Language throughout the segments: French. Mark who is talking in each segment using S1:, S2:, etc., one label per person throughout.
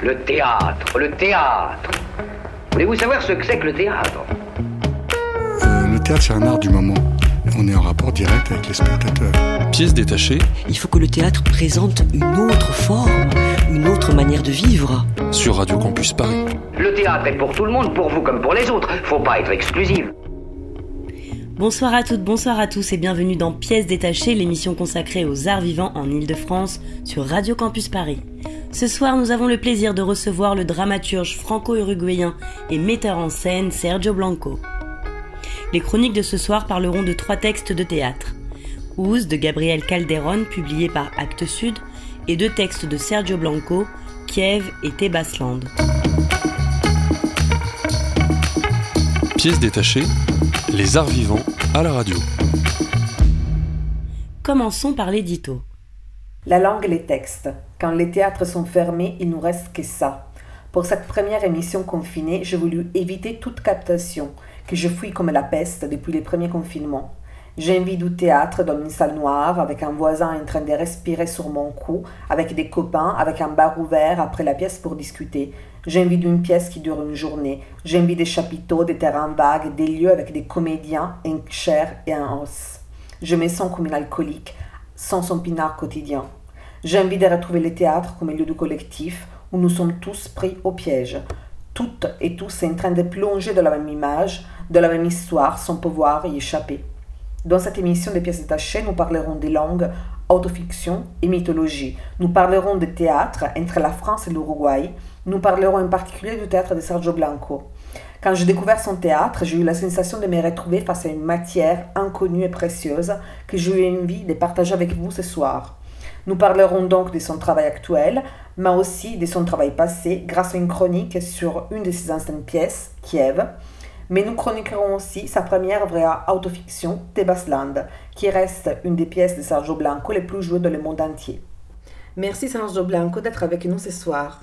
S1: Le théâtre, le théâtre. Voulez-vous savoir ce que c'est que le théâtre?
S2: Euh, Le théâtre, c'est un art du moment. On est en rapport direct avec les spectateurs.
S3: Pièce détachée.
S4: Il faut que le théâtre présente une autre forme, une autre manière de vivre.
S3: Sur Radio Campus Paris.
S1: Le théâtre est pour tout le monde, pour vous comme pour les autres. Faut pas être exclusive.
S5: Bonsoir à toutes, bonsoir à tous et bienvenue dans Pièces détachées, l'émission consacrée aux arts vivants en Ile-de-France sur Radio Campus Paris. Ce soir, nous avons le plaisir de recevoir le dramaturge franco-uruguayen et metteur en scène Sergio Blanco. Les chroniques de ce soir parleront de trois textes de théâtre. Ouz de Gabriel Calderon, publié par Actes Sud, et deux textes de Sergio Blanco, Kiev et Tebasland.
S3: Pièces détachées, les arts vivants à la radio.
S5: Commençons par l'édito.
S6: La langue et les textes. Quand les théâtres sont fermés, il nous reste que ça. Pour cette première émission confinée, j'ai voulu éviter toute captation, que je fuis comme la peste depuis les premiers confinements. J'ai envie du théâtre dans une salle noire, avec un voisin en train de respirer sur mon cou, avec des copains, avec un bar ouvert après la pièce pour discuter. J'ai envie d'une pièce qui dure une journée. J'ai envie des chapiteaux, des terrains vagues, des lieux avec des comédiens en chair et en os. Je me sens comme une alcoolique, sans son pinard quotidien. J'ai envie de retrouver le théâtre comme lieu de collectif où nous sommes tous pris au piège. Toutes et tous en train de plonger dans la même image, de la même histoire, sans pouvoir y échapper. Dans cette émission des pièces détachées, nous parlerons des langues, autofiction et mythologie. Nous parlerons de théâtre entre la France et l'Uruguay. Nous parlerons en particulier du théâtre de Sergio Blanco. Quand j'ai découvert son théâtre, j'ai eu la sensation de me retrouver face à une matière inconnue et précieuse que j'ai eu envie de partager avec vous ce soir. Nous parlerons donc de son travail actuel, mais aussi de son travail passé grâce à une chronique sur une de ses anciennes pièces, Kiev, mais nous chroniquerons aussi sa première vraie autofiction, Tebasland, qui reste une des pièces de Sergio Blanco les plus jouées dans le monde entier. Merci Sergio Blanco d'être avec nous ce soir.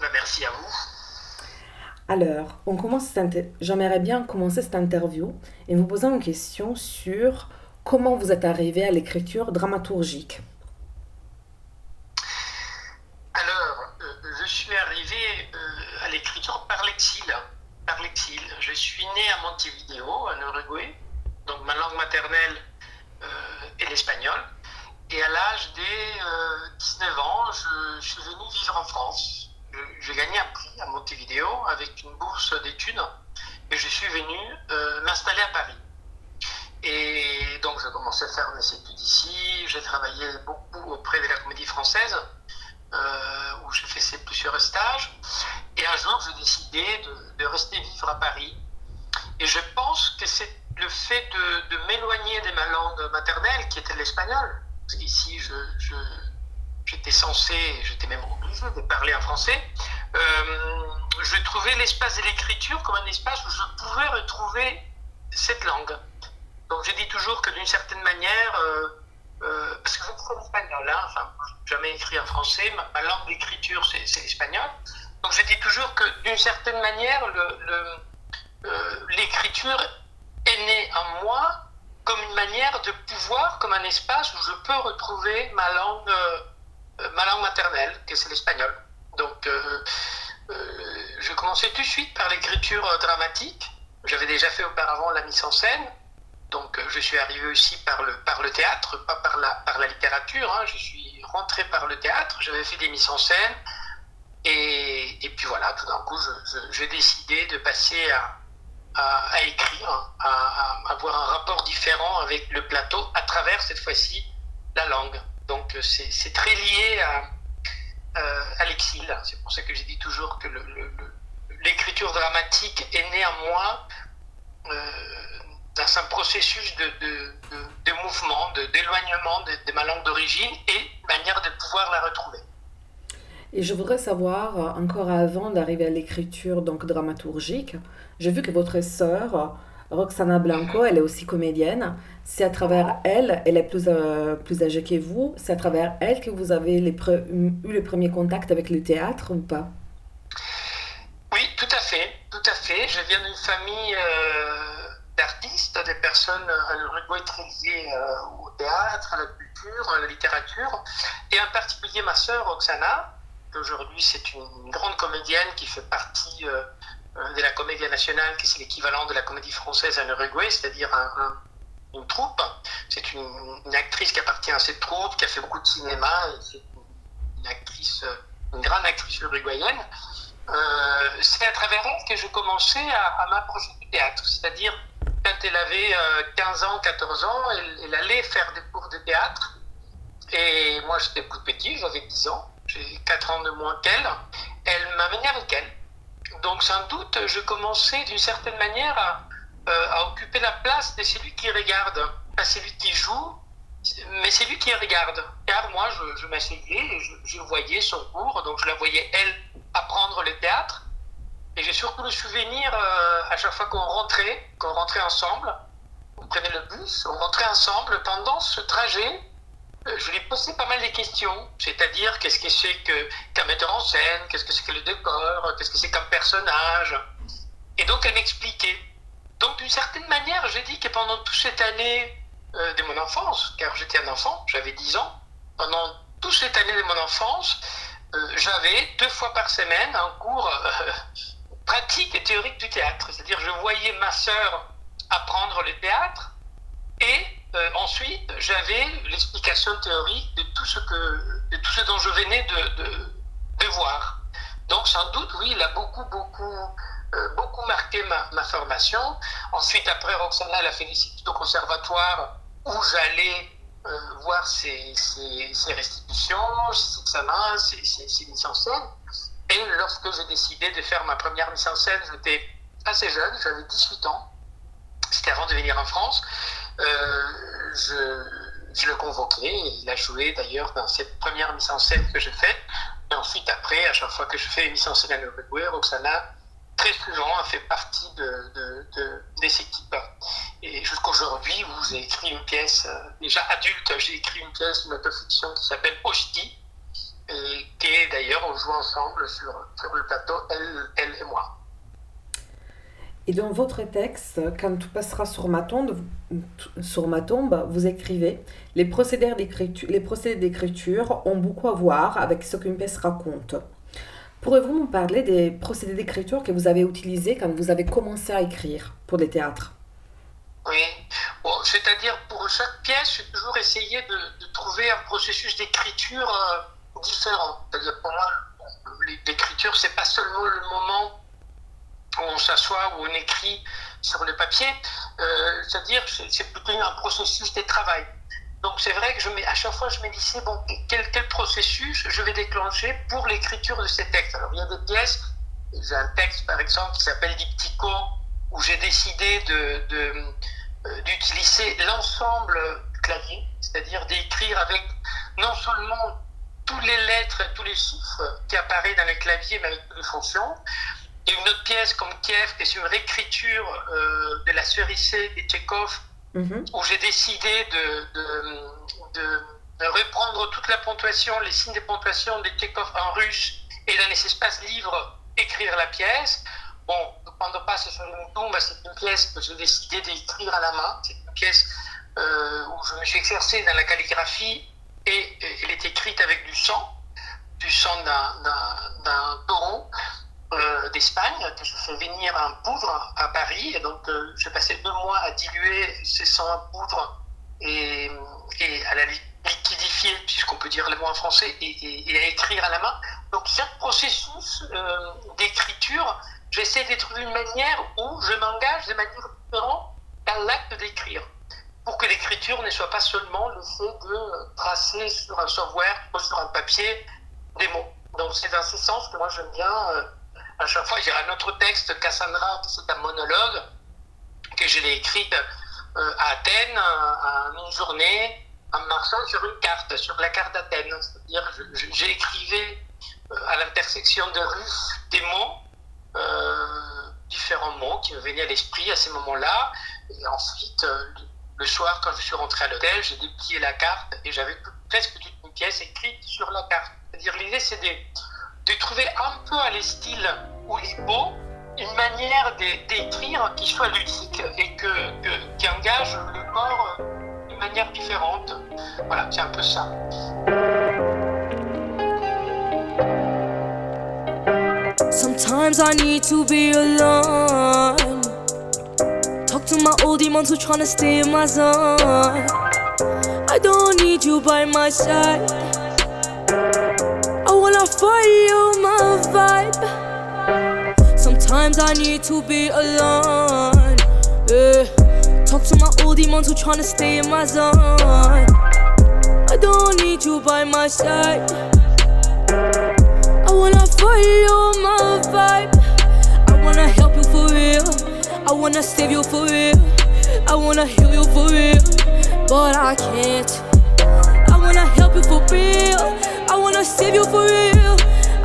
S7: Ben, merci à vous.
S6: Alors, on commence j'aimerais bien commencer cette interview et vous poser une question sur comment vous êtes arrivé à l'écriture dramaturgique.
S7: Alors, euh, je suis arrivé euh, par l'exil par l'exil. Je suis né à Montevideo, en Uruguay, donc ma langue maternelle euh, est l'espagnol. Et à l'âge de 19 ans, je, suis venu vivre en France. J'ai gagné un prix à Montevideo avec une bourse d'études et je suis venu euh, m'installer à Paris. Et donc, je commençais à faire mes études ici. J'ai travaillé beaucoup auprès de la comédie française, euh, où j'ai fait plusieurs stages. Et un jour, j'ai décidé de, rester vivre à Paris. Et je pense que c'est le fait de, m'éloigner de ma langue maternelle, qui était l'espagnol. Parce qu'ici, j'étais censé, j'étais même obligé de parler en français. Euh, je trouvais l'espace de l'écriture comme un espace où je pouvais retrouver cette langue. Donc je dis toujours que d'une certaine manière, euh, euh, parce que je suis l'espagnol, hein, enfin, jamais écrit en français, ma langue d'écriture c'est l'espagnol. Donc je dis toujours que d'une certaine manière, euh, l'écriture est née en moi comme une manière de pouvoir, comme un espace où je peux retrouver ma langue, euh, ma langue maternelle, que c'est l'espagnol. Donc je commençais tout de suite par l'écriture dramatique. J'avais déjà fait auparavant la mise en scène. Je suis arrivé aussi par le, théâtre, pas par la, littérature. Hein. Je suis rentré par le théâtre, j'avais fait des mises en scène, et, puis voilà, tout d'un coup, j'ai décidé de passer à, écrire, à, avoir un rapport différent avec le plateau à travers cette fois-ci la langue. Donc c'est très lié à, l'exil. C'est pour ça que j'ai dit toujours que l'écriture dramatique est née en moi euh, dans un processus de, mouvement, d'éloignement de, ma langue d'origine et manière de pouvoir la retrouver.
S6: Et je voudrais savoir, euh, encore avant d'arriver à l'écriture donc dramaturgique, j'ai vu que votre sœur, Roxana Blanco, elle est aussi comédienne. C'est à travers elle, elle est plus, euh, plus âgée que vous, c'est à travers elle que vous avez les eu le premier contact avec le théâtre ou pas?
S7: Oui, tout à fait, tout à fait. Je viens d'une famille euh, d'artistes, des personnes en Uruguay très liées au théâtre, à la culture, à la littérature, et en particulier ma sœur Roxana, qu'aujourd'hui c'est une grande comédienne qui fait partie de la Comédie nationale, qui c'est l'équivalent de la comédie française en Uruguay, c'est-à-dire une troupe. C'est une, actrice qui appartient à cette troupe, qui a fait beaucoup de cinéma, c'est une actrice, une grande actrice uruguayenne. c'est à travers elle que je commençais à, m'approcher du théâtre, c'est-à-dire quand elle avait 15 ans, 14 ans, elle, allait faire des cours de théâtre et moi, j'étais plus petit, j'avais 10 ans, j'ai 4 ans de moins qu'elle. Elle m'amenait avec elle. Donc, sans doute, je commençais d'une certaine manière à, euh, à, occuper la place de celui qui regarde. Pas celui qui joue, mais celui qui regarde. Car moi, je, m'asseyais je, je, voyais son cours, donc je la voyais, elle, apprendre le théâtre. Et j'ai surtout le souvenir, euh, à chaque fois qu'on rentrait, qu'on rentrait ensemble, on prenait le bus, on rentrait ensemble pendant ce trajet euh, je lui posais pas mal de questions, c'est-à-dire qu'est-ce que c'est qu'un metteur en scène, qu'est-ce que c'est que le décor, qu'est-ce que c'est qu'un personnage. Et donc elle m'expliquait. Donc d'une certaine manière, j'ai dit que pendant toute cette année euh, de mon enfance, car j'étais un enfant, j'avais 10 ans, pendant toute cette année de mon enfance, j'avais deux fois par semaine un cours pratique et théorique du théâtre. C'est-à-dire je voyais ma sœur apprendre le théâtre et euh, ensuite, j'avais l'explication théorique de tout ce, que, de tout ce dont je venais de, de, voir. Donc, sans doute, oui, il a beaucoup, beaucoup, euh, beaucoup marqué ma, ma, formation. Ensuite, après, Roxana, elle a fait au conservatoire où j'allais euh, voir ses, restitutions, ses examens, ses, ses. Et lorsque j'ai décidé de faire ma première mise en scène, j'étais assez jeune, j'avais 18 ans. C'était avant de venir en France. Euh, je, le convoquais. Il a joué d'ailleurs dans cette première mise en scène que j'ai faite. Et ensuite, après, à chaque fois que je fais une mise en scène à Uruguay, Roxana, très souvent, a fait partie de, de, de. Et jusqu'aujourd'hui, où j'ai écrit une pièce, euh, déjà adulte, j'ai écrit une pièce, une autofiction qui s'appelle Oshti, et qui est d'ailleurs, on joue ensemble sur, sur le plateau, elle, elle et moi.
S6: Et dans votre texte, quand tout passera sur ma tombe, sur ma tombe vous écrivez les procédés d'écriture ont beaucoup à voir avec ce qu'une pièce raconte. Pourrez-vous nous parler des procédés d'écriture que vous avez utilisés quand vous avez commencé à écrire pour des théâtres?
S7: Oui, bon, c'est-à-dire pour chaque pièce, j'ai toujours essayé de, de, trouver un processus d'écriture euh, différent. C'est-à-dire pour moi, l'écriture, c'est pas seulement le moment on s'assoit ou on écrit sur le papier, euh, c'est-à-dire c'est plutôt un processus de travail. Donc c'est vrai que je à chaque fois je me disais, bon, quel, quel processus je vais déclencher pour l'écriture de ces textes? Alors il y a des pièces, j'ai un texte par exemple qui s'appelle Diptycho, où j'ai décidé de, de, euh, d'utiliser l'ensemble clavier, c'est-à-dire d'écrire avec non seulement toutes les lettres, tous les chiffres qui apparaissent dans le clavier, mais avec toutes les fonctions, il y a une autre pièce comme Kiev, qui est une réécriture euh, de la Cerisée de Tchekhov, mm-hmm. où j'ai décidé de, de, de, de, reprendre toute la ponctuation, les signes de ponctuation de Tchekhov en russe, et dans les espaces livres, écrire la pièce. Bon, quand on passe sur une tombe, c'est une pièce que j'ai décidé d'écrire à la main. C'est une pièce euh, où je me suis exercé dans la calligraphie, et, et elle est écrite avec du sang, du sang d'un taureau euh, d'Espagne que je fais venir en poudre à Paris. Et donc, euh, j'ai passé deux mois à diluer ces sangs en poudre et, à la liquidifier, puisqu'on peut dire le mot en français, et, à écrire à la main. Donc, ce processus euh, d'écriture, j'essaie de trouver une manière où je m'engage de manière différente dans l'acte d'écrire. Pour que l'écriture ne soit pas seulement le fait de tracer sur un software ou sur un papier des mots. Donc, c'est dans ce sens que moi j'aime bien euh, à chaque fois, j'ai un autre texte, Cassandra, c'est un monologue que je l'ai écrit euh, à Athènes, une journée, en marchant sur une carte, sur la carte d'Athènes. C'est-à-dire, écrivé euh, à l'intersection de rues des mots, euh, différents mots qui me venaient à l'esprit à ces moments-là. Et ensuite, le soir, quand je suis rentré à l'hôtel, j'ai déplié la carte et j'avais presque toute une pièce écrite sur la carte. C'est-à-dire, l'idée, c'est des de trouver un peu à l'estyle Oulipo une manière d'écrire qui soit ludique et que, que, qui engage le corps d'une manière différente. Voilà, c'est un peu ça.
S8: Sometimes I need to be alone. To my old demons who tryna stay in my zone. I don't need you by my side. I wanna follow my vibe. Sometimes I need to be alone. Yeah. Talk to my old demons who tryna stay in my zone. I don't need you by my side. I wanna follow my vibe. I wanna help you for real. I wanna save you for real. I wanna heal you for real. But I can't. I wanna help you for real. I wanna save you for real.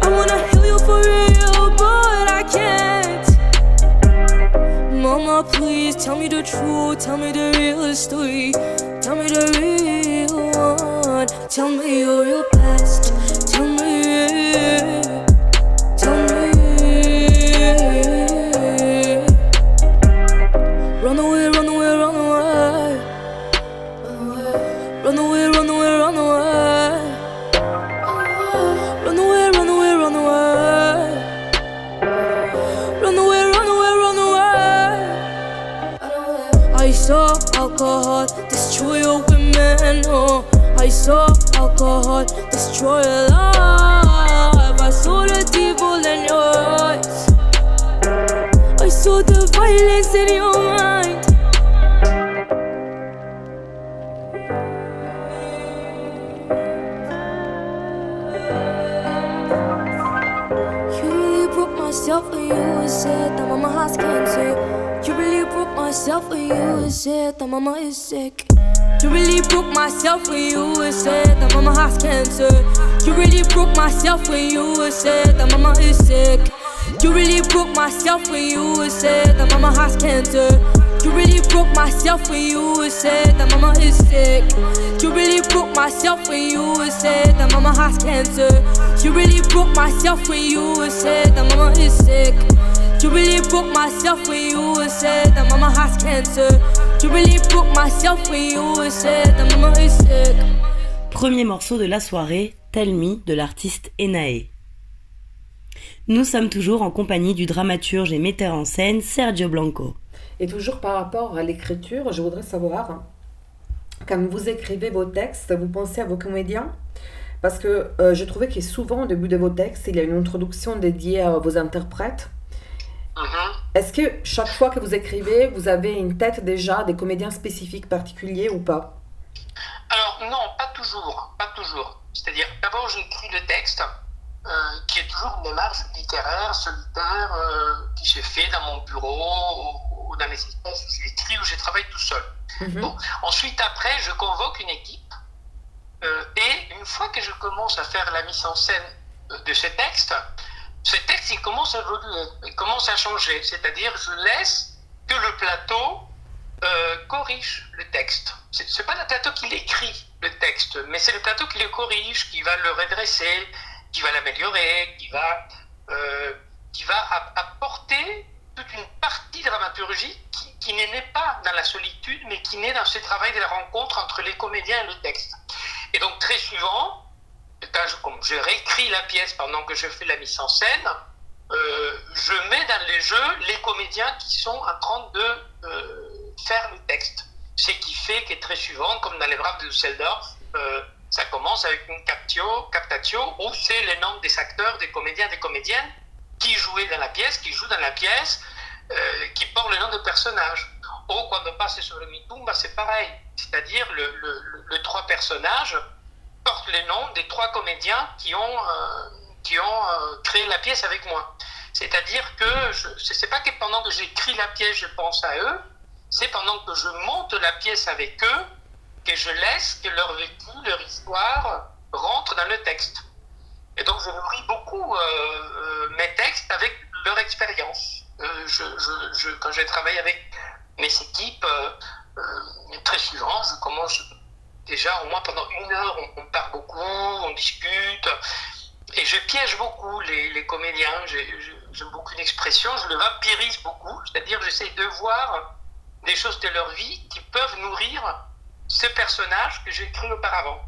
S8: I wanna heal you for real. But I can't. Mama, please tell me the truth. Tell me the real story. Tell me the real one. Tell me your best. Tell me. Run away, run away, run away. Run away, run away, run away. Run away, run away, run away. I saw alcohol destroy your women. Oh, I saw alcohol destroy your life. I saw the devil in your eyes. I saw the violence in your mind. Myself when you said that mama is sick. You really broke myself when you said that mama has cancer. You really broke myself when you said that mama is sick. You really broke myself when you said that mama has cancer. You really broke myself when you said that mama is sick. You really broke myself when you said that mama has cancer. You really broke myself when you said that mama is sick. You really broke myself when you said that mama has cancer. You really broke myself when you said that mama is sick.
S5: Premier morceau de la soirée, Tell Me de l'artiste Enae. Nous sommes toujours en compagnie du dramaturge et metteur en scène Sergio Blanco.
S6: Et toujours par rapport à l'écriture, je voudrais savoir, quand vous écrivez vos textes, vous pensez à vos comédiens? Parce que euh, je trouvais que souvent, au début de vos textes, il y a une introduction dédiée à vos interprètes.
S7: Mhm.
S6: Est-ce que chaque fois que vous écrivez, vous avez une tête déjà des comédiens spécifiques particuliers ou pas?
S7: Alors non, pas toujours, pas toujours. C'est-à-dire, d'abord j'écris le texte, euh, qui est toujours une démarche littéraire, solitaire, euh, qui se fait dans mon bureau ou, ou dans les espaces où j'écris ou je travaille tout seul.
S6: Mhm.
S7: Bon. Ensuite, après, je convoque une équipe euh, et une fois que je commence à faire la mise en scène de ce texte, ce texte il commence à changer. C'est-à-dire, je laisse que le plateau euh, corrige le texte. C'est c'est pas le plateau qui l'écrit le texte, mais c'est le plateau qui le corrige, qui va le redresser, qui va l'améliorer, qui va euh, apporter toute une partie dramaturgique qui, qui n'est n'est pas dans la solitude, mais qui naît dans ce travail de la rencontre entre les comédiens et le texte. Et donc très souvent, je, je réécris la pièce pendant que je fais la mise en scène, euh, je mets dans les jeux les comédiens qui sont en train de euh, faire le texte. Ce qui fait que très souvent, comme dans les Braves de Düsseldorf, euh, ça commence avec une captio, captatio où c'est les noms des acteurs, des comédiens, des comédiennes qui jouaient dans la pièce, qui jouent dans la pièce, qui portent le nom de personnage. Ou quand on passe sur le Mitumba, c'est pareil. C'est-à-dire le- le trois personnages portent les noms des trois comédiens qui ont, euh, qui ont euh, créé la pièce avec moi. C'est-à-dire que je c'est pas que pendant que j'écris la pièce, je pense à eux, c'est pendant que je monte la pièce avec eux que je laisse que leur vécu, leur histoire rentre dans le texte. Et donc je nourris beaucoup euh, mes textes avec leur expérience. Je, je, je, quand je travaille avec mes équipes, euh, très souvent, je commence déjà au moins pendant une heure, on, on parle beaucoup, on discute, et je piège beaucoup les, comédiens. J'ai- j'ai- J'aime beaucoup une expression, je le vampirise beaucoup, c'est-à-dire j'essaie de voir des choses de leur vie qui peuvent nourrir ce personnage que j'ai écrit auparavant.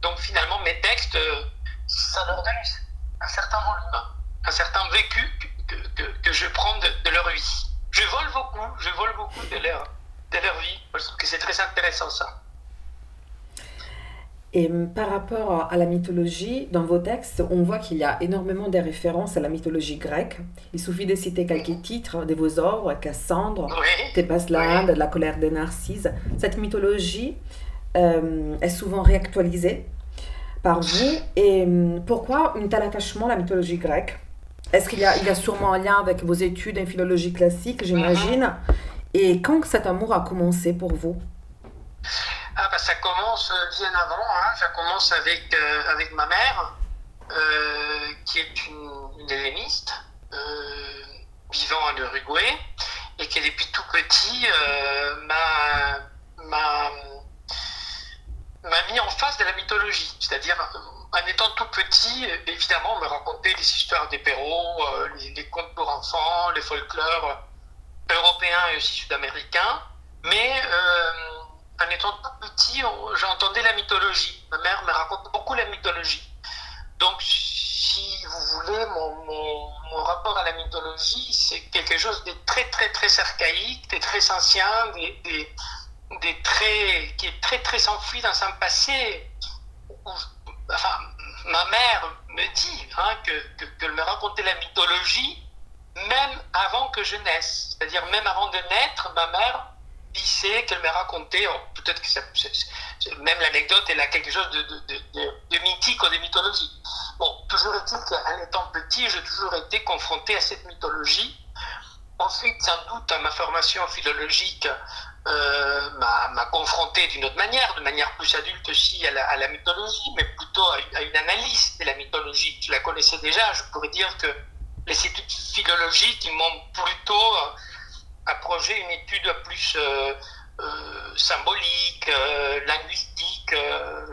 S7: Donc finalement, mes textes, euh, ça leur donne un certain volume, un certain vécu que, je prends de, leur vie. Je vole beaucoup, je vole beaucoup de leur, de leur vie. Je trouve que c'est très intéressant ça.
S6: Et par rapport à la mythologie, dans vos textes, on voit qu'il y a énormément de références à la mythologie grecque. Il suffit de citer quelques titres de vos œuvres, Cassandre, oui. La colère des narcisses. Cette mythologie euh, est souvent réactualisée par vous. Et pourquoi un tel attachement à la mythologie grecque? Est-ce qu'il y, a, il y a sûrement un lien avec vos études en philologie classique, j'imagine? Mm-hmm. Et quand cet amour a commencé pour vous?
S7: Ah bah ça commence bien avant, hein. ça commence avec, euh, avec ma mère, euh, qui est une, une euh, vivant en Uruguay, et qui depuis tout petit m'a mis en face de la mythologie. C'est-à-dire, en étant tout petit, évidemment, on me racontait les histoires des euh, les, contes pour enfants, les folklores européens et aussi sud-américains. Mais euh, en étant petit, j'entendais la mythologie. Ma mère me raconte beaucoup la mythologie. Donc, si vous voulez, mon, rapport à la mythologie, c'est quelque chose de très, très, très archaïque, de très ancien, des qui est très très enfoui dans un passé. enfin, ma mère me dit hein, que, qu'elle me racontait la mythologie même avant que je naisse. C'est-à-dire même avant de naître, ma mère qu'elle me racontait, oh, peut-être que même l'anecdote, elle a quelque chose de, mythique ou de mythologie. Bon, toujours est-il qu'en étant petit, j'ai toujours été confronté à cette mythologie. Ensuite, sans doute, ma formation philologique, euh, m'a confronté d'une autre manière, de manière plus adulte aussi à la, mythologie, mais plutôt à, une analyse de la mythologie. Je la connaissais déjà, je pourrais dire que les études philologiques m'ont plutôt euh, approché une étude plus euh, symbolique, linguistique,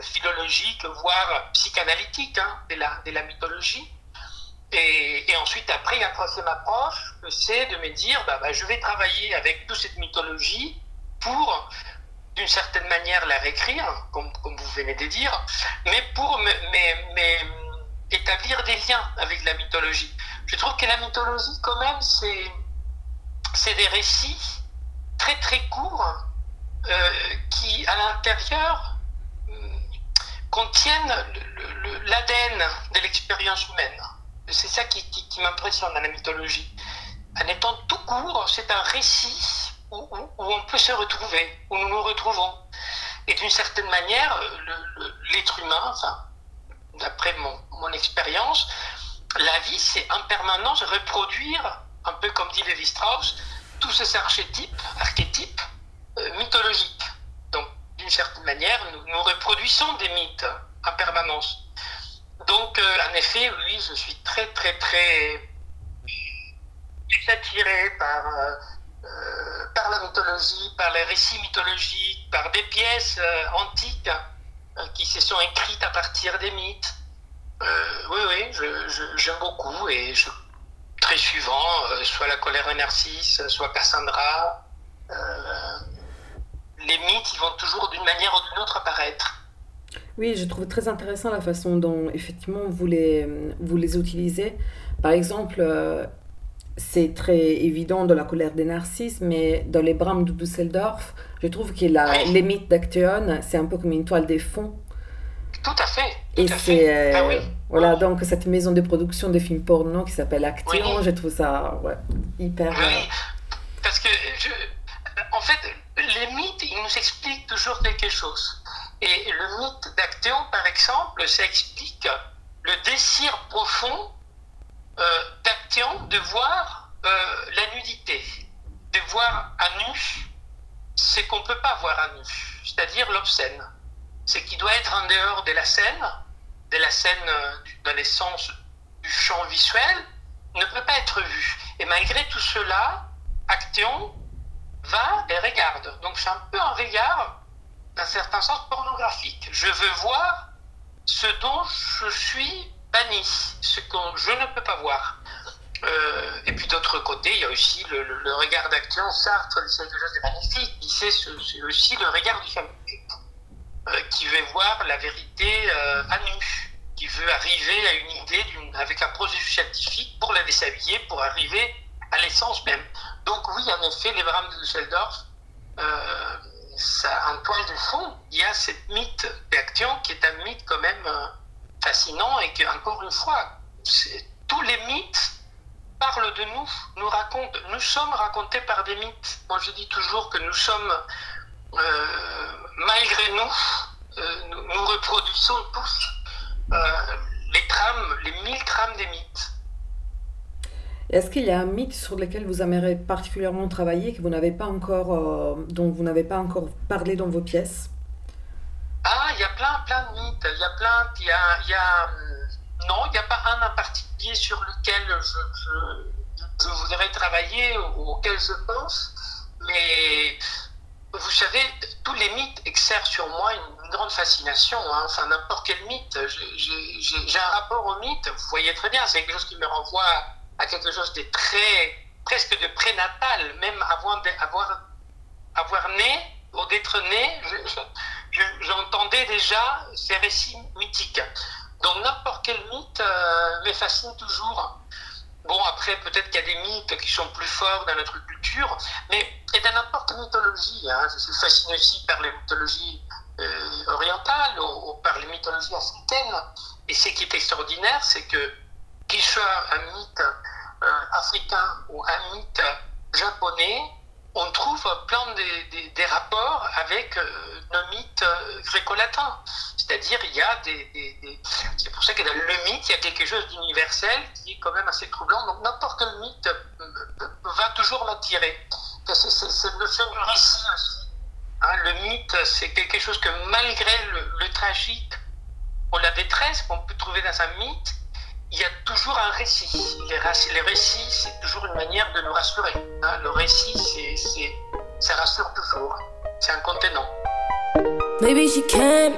S7: philologique, voire psychanalytique hein, de, la, de la mythologie. Et, ensuite, après, il y a une troisième approche, c'est de me dire, bah, bah, je vais travailler avec toute cette mythologie pour, d'une certaine manière, la réécrire, comme, comme, vous venez de dire, mais pour établir des liens avec la mythologie. Je trouve que la mythologie, quand même, c'est, c'est des récits très très courts euh, qui, à l'intérieur, hum, contiennent l'ADN de l'expérience humaine. C'est ça qui, m'impressionne dans la mythologie. En étant tout court, c'est un récit où, on peut se retrouver, où nous nous retrouvons. Et d'une certaine manière, l'être humain, d'après mon, mon expérience, la vie, c'est en permanence reproduire, un peu comme dit Lévi-Strauss, tous ces archétypes, archétypes euh, mythologiques. Donc, d'une certaine manière, nous, reproduisons des mythes en permanence. Donc, euh, en effet, oui, je suis très, très, très attiré par euh, par la mythologie, par les récits mythologiques, par des pièces antiques qui se sont écrites à partir des mythes. oui, oui, j'aime beaucoup et je, très suivant, soit la colère de Narcisse, soit Cassandra. les mythes, ils vont toujours d'une manière ou d'une autre apparaître.
S6: Oui, je trouve très intéressant la façon dont effectivement vous les, vous les utilisez. Par exemple, c'est très évident dans la colère des narcisses, mais dans les brames de Düsseldorf, je trouve que la, les mythes d'Actéon, c'est un peu comme une toile de fond.
S7: Tout à fait.
S6: Et c'est ah voilà donc cette maison de production de films porno qui s'appelle Actéon, je trouve ça ouais, hyper.
S7: Oui, euh, parce que je, en fait, les mythes, ils nous expliquent toujours quelque chose. Et le mythe d'Actéon, par exemple, ça explique le désir profond euh, de voir euh, la nudité, de voir à nu ce qu'on ne peut pas voir à nu, c'est-à-dire l'obscène. Ce qui doit être en dehors de la scène, de la scène euh, dans l'essence du champ visuel, ne peut pas être vu. Et malgré tout cela, Actéon va et regarde. Donc c'est un peu un regard, d'un certain sens, pornographique. Je veux voir ce dont je suis banni, ce que je ne peux pas voir. Euh, et puis d'autre côté, il y a aussi le, regard d'action. Sartre c'est quelque chose de magnifique. C'est aussi le regard du euh, qui veut voir la vérité euh, à nu, qui veut arriver à une idée avec un processus scientifique pour la déshabiller, pour arriver à l'essence même. Donc oui, en effet, les drames de Düsseldorf, euh, ça, en toile de fond, il y a cette mythe d'Action qui est un mythe quand même euh, fascinant et que, encore une fois, tous les mythes parlent de nous, nous racontent, nous sommes racontés par des mythes. Moi, je dis toujours que nous sommes, euh, malgré nous, nous, nous, reproduisons tous les trames, les mille trames des mythes.
S6: Est-ce qu'il y a un mythe sur lequel vous aimeriez particulièrement travailler que vous n'avez pas encore, euh, dont vous n'avez pas encore parlé dans vos pièces?
S7: Ah, il y a plein, plein de mythes. Il y a plein. Il y a, il y a hum, non, il n'y a pas un en particulier sur lequel je, je, voudrais travailler ou auquel je pense, mais vous savez, tous les mythes exercent sur moi une, grande fascination. Hein. Enfin, n'importe quel mythe. J'ai un rapport au mythe. Vous voyez très bien, c'est quelque chose qui me renvoie à quelque chose de très, presque de prénatal, même avant d'avoir avoir né ou d'être né, j'entendais déjà ces récits mythiques. Donc n'importe quel mythe euh, me fascine toujours. Bon, après, peut-être qu'il y a des mythes qui sont plus forts dans notre culture, mais et dans n'importe mythologie. Hein, je suis fasciné aussi par les mythologies euh, orientales ou, par les mythologies africaines. Et ce qui est extraordinaire, c'est que qu'il soit un mythe euh, africain ou un mythe japonais, on trouve plein des, rapports avec euh, nos mythes euh, gréco-latins. C'est-à-dire, il y a des. c'est pour ça que dans le mythe, il y a quelque chose d'universel qui est quand même assez troublant. Donc, n'importe quel mythe va toujours m'attirer. C'est cette notion du récit aussi. Hein, le mythe, c'est quelque chose que malgré le, le tragique ou la détresse qu'on peut trouver dans un mythe, il y a toujours un récit. Les, les récits, c'est toujours une manière de nous rassurer. Hein. Le récit, c'est, ça rassure toujours. C'est un contenant. Maybe she came,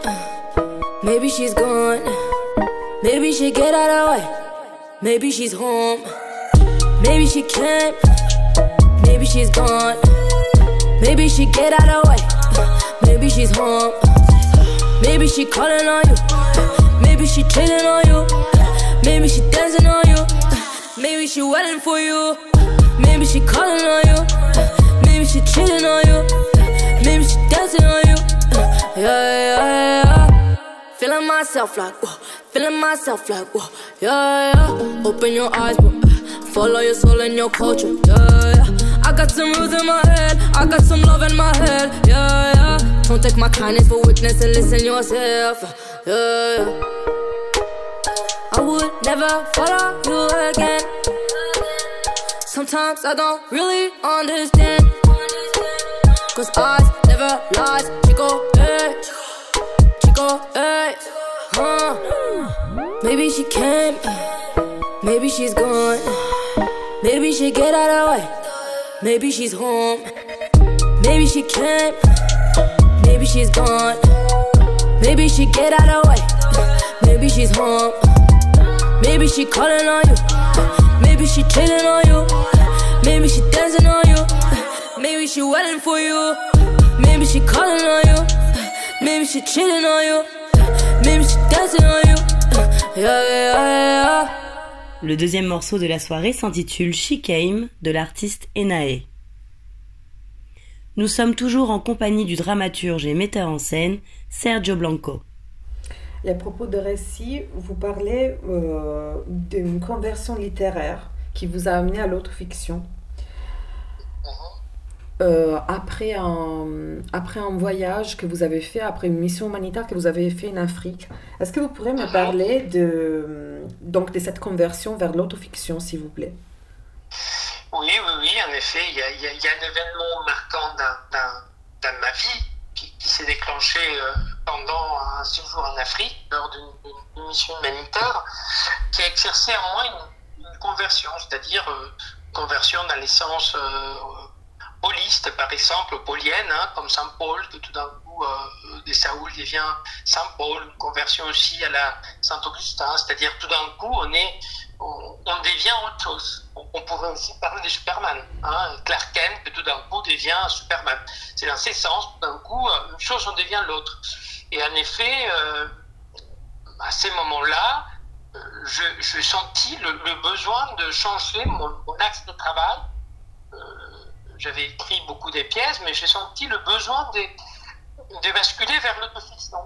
S7: maybe she's gone. Maybe she get out of way. Maybe she's home. Maybe she came, maybe she's gone. Maybe she get out of way. Maybe she's home. Maybe she calling on you. Maybe she chilling on you. Maybe she dancing on you. Maybe she waiting for you. Maybe she calling on you. Maybe she cheating on you. Maybe she dancing on you. Yeah, yeah, yeah. Feeling myself like, whoa. Feeling myself like, whoa. Yeah, yeah. Open your eyes, bro. Follow your soul and your culture. Yeah, yeah. I got some rules in my head. I got some love in my head. Yeah, yeah. Don't take my kindness for weakness and listen yourself. Yeah, yeah. I would never follow you again. Sometimes I don't really understand. Cause eyes never lies. Chico, hey. Chico, hey. Huh. Maybe she came. Maybe she's gone. Maybe she get out of the way. Maybe she's home. Maybe she came. Maybe she's gone. Maybe she get out of the way. Maybe she's home. Maybe she calling on you. Maybe she chilling on you. Maybe she dancing on you. Maybe she waiting for you. Maybe she calling on you. Maybe she chilling on you. Maybe she dancing on you. Yeah, yeah, yeah.
S5: Le deuxième morceau de la soirée s'intitule She Came de l'artiste Enae. Nous sommes toujours en compagnie du dramaturge et metteur en scène Sergio Blanco.
S6: À propos de récits, vous parlez euh, d'une conversion littéraire qui vous a amené à l'autre fiction. Euh, après, un, après un voyage que vous avez fait, après une mission humanitaire que vous avez fait en Afrique, est-ce que vous pourrez me parler de, donc, de cette conversion vers l'autofiction, s'il vous plaît?
S7: Oui, oui, oui, en effet, il y a, y a, un événement marquant dans, dans, dans ma vie qui, s'est déclenché euh, pendant un séjour en Afrique, lors d'une mission humanitaire, qui a exercé en moi une, conversion, c'est-à-dire euh, conversion dans l'essence euh, holiste, par exemple, polienne, hein, comme Saint Paul, que tout d'un coup, euh, de Saoul devient Saint Paul, conversion aussi à la Saint-Augustin, c'est-à-dire tout d'un coup, on est on, devient autre chose. On, pourrait aussi parler de Superman. Hein. Clark Kent, tout d'un coup, devient Superman. C'est dans ces sens, tout d'un coup, une chose, on devient l'autre. Et en effet, euh, à ces moments-là, je, je, sentis le, besoin de changer mon, axe de travail. J'avais écrit beaucoup des pièces, mais j'ai senti le besoin de, de basculer vers l'autofiction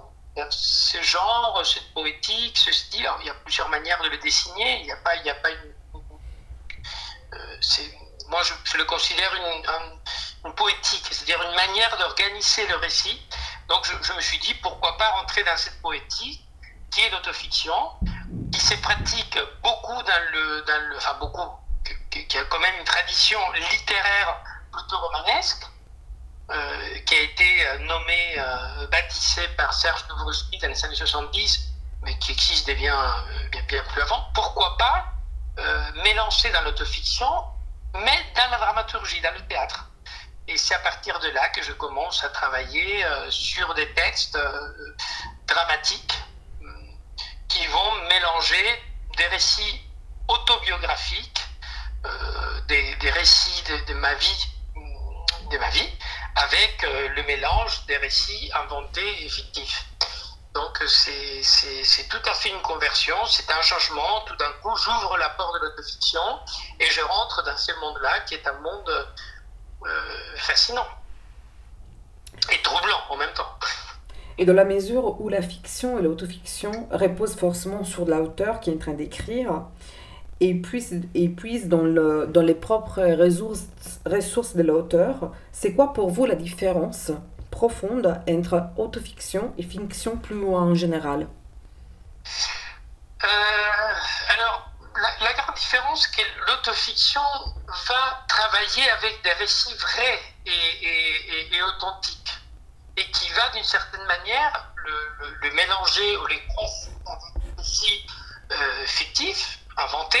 S7: ce genre, cette poétique, ce style. il y a plusieurs manières de le dessiner. Il n'y a pas, il y a pas une. Euh, moi, je, le considère une, poétique, c'est-à-dire une manière d'organiser le récit. Donc, je, me suis dit, pourquoi pas rentrer dans cette poétique qui est l'autofiction, qui se pratique beaucoup dans le, dans le enfin beaucoup, qui a quand même une tradition littéraire plutôt romanesque qui a été euh, nommé, euh, baptisé par Serge Nouvrowski dans les années 70, mais qui existe bien, bien, plus avant, pourquoi pas mélanger dans l'autofiction, mais dans la dramaturgie, dans le théâtre. Et c'est à partir de là que je commence à travailler sur des textes dramatiques qui vont mélanger des récits autobiographiques, des, récits de, ma vie, de ma vie, avec euh, le mélange des récits inventés et fictifs. Donc c'est tout à fait une conversion, c'est un changement. Tout d'un coup, j'ouvre la porte de l'autofiction et je rentre dans ce monde-là qui est un monde euh, fascinant et troublant en même temps.
S6: Et dans la mesure où la fiction et l'autofiction reposent forcément sur l'auteur qui est en train d'écrire, et puise, dans, le, dans les propres ressources, ressources de l'auteur. C'est quoi pour vous la différence profonde entre autofiction et fiction plus en général?
S7: Euh, Alors, la, grande différence, c'est que l'autofiction va travailler avec des récits vrais et, et, authentiques, et qui va d'une certaine manière le, mélanger ou les croiser avec des récits euh, fictifs inventé,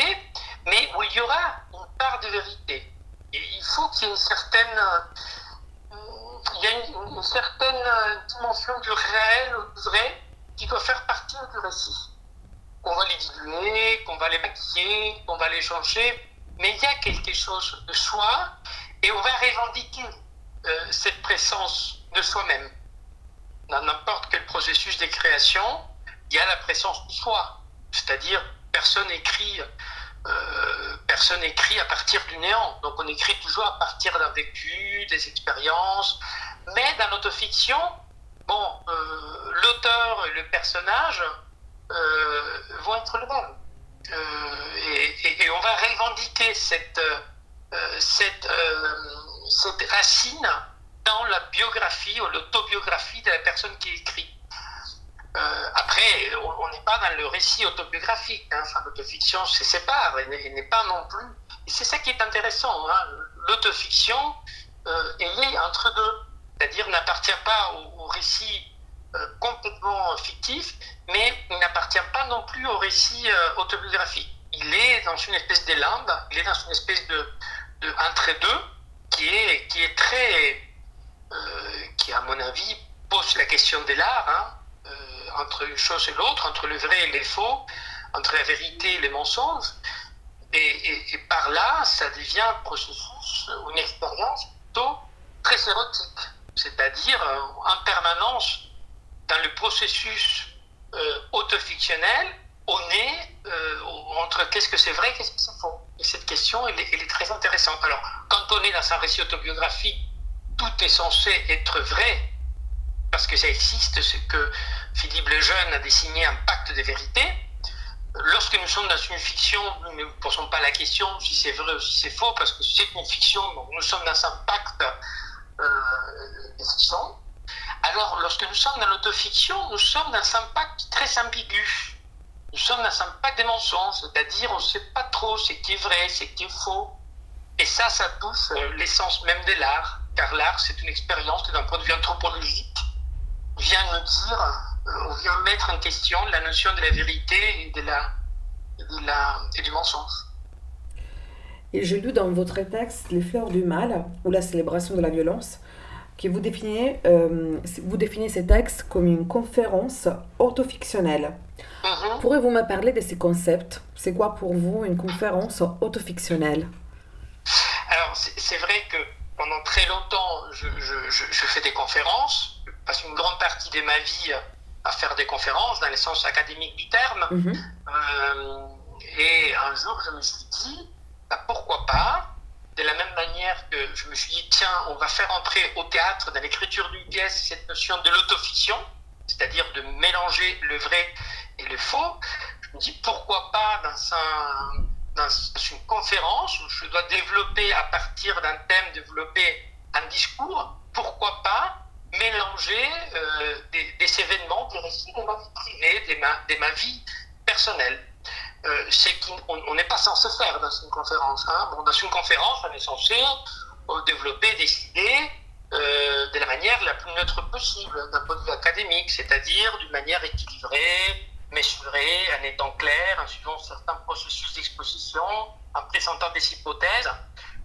S7: mais où il y aura une part de vérité. Il faut qu'il y ait une certaine, euh, il y a une, certaine dimension du réel ou du vrai qui doit faire partie du récit. Qu'on va les diluer, qu'on va les maquiller, qu'on va les changer, mais il y a quelque chose de soi et on va revendiquer euh, cette présence de soi-même. Dans n'importe quel processus de création, il y a la présence de soi, c'est-à-dire euh, personne écrit à partir du néant. Donc on écrit toujours à partir d'un vécu, des expériences. Mais dans l'autofiction, bon, euh, l'auteur et le personnage euh, vont être le même. Et, on va revendiquer cette, cette, cette racine dans la biographie ou l'autobiographie de la personne qui écrit. Euh, après, on n'est pas dans le récit autobiographique. Hein. Enfin, l'autofiction se sépare et n'est pas non plus. C'est ça qui est intéressant. Hein. L'autofiction euh, est liée entre deux, c'est-à-dire n'appartient pas au, récit euh, complètement fictif, mais il n'appartient pas non plus au récit autobiographique. Il est dans une espèce d'élan, il est dans une espèce de, de entre-deux qui est, qui est très, qui à mon avis pose la question de l'art. Hein entre une chose et l'autre, entre le vrai et le faux, entre la vérité et les mensonges. Et, par là, ça devient un processus, une expérience plutôt très érotique. C'est-à-dire, euh, en permanence, dans le processus euh, autofictionnel, on est euh, entre qu'est-ce que c'est vrai, qu'est-ce que c'est faux. Et cette question, elle est, elle est, très intéressante. Alors, quand on est dans un récit autobiographique, tout est censé être vrai, parce que ça existe, c'est que Philippe Lejeune a dessiné un pacte de vérité. Lorsque nous sommes dans une fiction, nous ne posons pas la question si c'est vrai ou si c'est faux, parce que c'est une fiction, donc nous sommes dans un pacte euh, de. Alors, lorsque nous sommes dans l'autofiction, nous sommes dans un pacte très ambigu. Nous sommes dans un pacte des mensonges, c'est-à-dire on ne sait pas trop ce qui est vrai, ce qui est faux. Et ça, ça touche euh, l'essence même de l'art, car l'art, c'est une expérience d'un point de vue anthropologique, vient nous dire on vient mettre en question la notion de la vérité et, de la, la, et du mensonge.
S6: Et j'ai lu dans votre texte Les fleurs du mal ou la célébration de la violence que vous définissez, euh, vous définissez ces textes comme une conférence autofictionnelle. Mm Pourrez-vous me parler de ces concepts? C'est quoi pour vous une conférence autofictionnelle?
S7: Alors, c'est vrai que pendant très longtemps, je, je, je, fais des conférences, je passe une grande partie de ma vie à faire des conférences dans le sens académique du terme.
S6: Mhm.
S7: Euh, et un jour, je me suis dit, bah, pourquoi pas De la même manière que je me suis dit, tiens, on va faire entrer au théâtre, dans l'écriture d'une pièce, cette notion de l'autofiction, c'est-à-dire de mélanger le vrai et le faux. Je me dis, pourquoi pas dans, un, dans une conférence où je dois développer à partir d'un thème, développer un discours, pourquoi pas mélanger euh, des, événements, des récits de ma vie privée, de ma, de ma vie personnelle. Euh, c'est qu'on n'est pas censé faire dans une conférence. Hein. Bon, dans une conférence, on est censé euh, développer des idées de la manière la plus neutre possible, d'un point de vue académique, c'est-à-dire d'une manière équilibrée, mesurée, en étant clair, en suivant certains processus d'exposition, en présentant des hypothèses.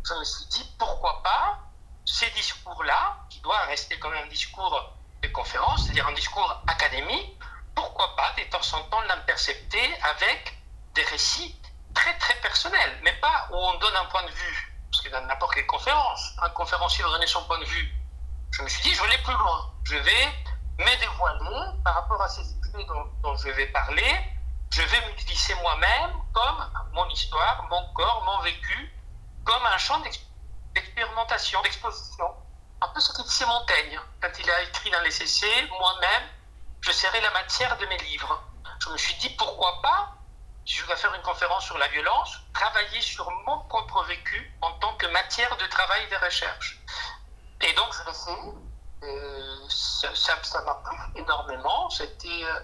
S7: Je me suis dit, pourquoi pas ces discours-là, doivent rester quand même un discours de conférence, c'est-à-dire un discours académique, pourquoi pas, de temps en temps, l'intercepter avec des récits très très personnels, mais pas où on donne un point de vue, parce que dans n'importe quelle conférence, un conférencier va donner son point de vue. Je me suis dit, je vais aller plus loin. Je vais me dévoiler par rapport à ces sujets dont je vais parler. Je vais m'utiliser moi-même comme mon histoire, mon corps, mon vécu, comme un champ d'expérimentation, d'exposition. Un peu ce que disait Montaigne quand il a écrit dans les essais, moi-même, je serai la matière de mes livres. Je me suis dit, pourquoi pas si je dois faire une conférence sur la violence, travailler sur mon propre vécu en tant que matière de travail de recherche. Et donc, je l'ai fait. Ça m'a plu énormément. C'était euh,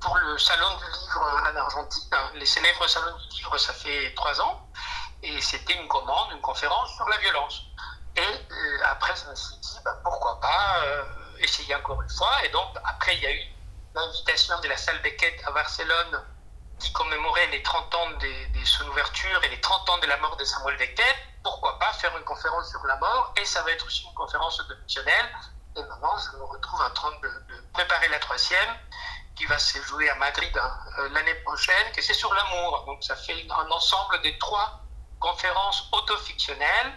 S7: pour le Salon du Livre en Argentine, hein, les célèbres Salons du Livre, ça fait trois ans. Et c'était une commande, une conférence sur la violence. Et euh, après, je me suis dit, bah, pourquoi pas euh, essayer encore une fois. Et donc, après, il y a eu l'invitation de la salle Beckett à Barcelone qui commémorait les 30 ans de, son ouverture et les 30 ans de la mort de Samuel Beckett, pourquoi pas faire une conférence sur la mort? Et ça va être aussi une conférence optionnelle. Et maintenant, je me retrouve en train de, préparer la troisième, qui va se jouer à Madrid hein, l'année prochaine, que c'est sur l'amour. Donc ça fait un ensemble de trois conférences autofictionnelles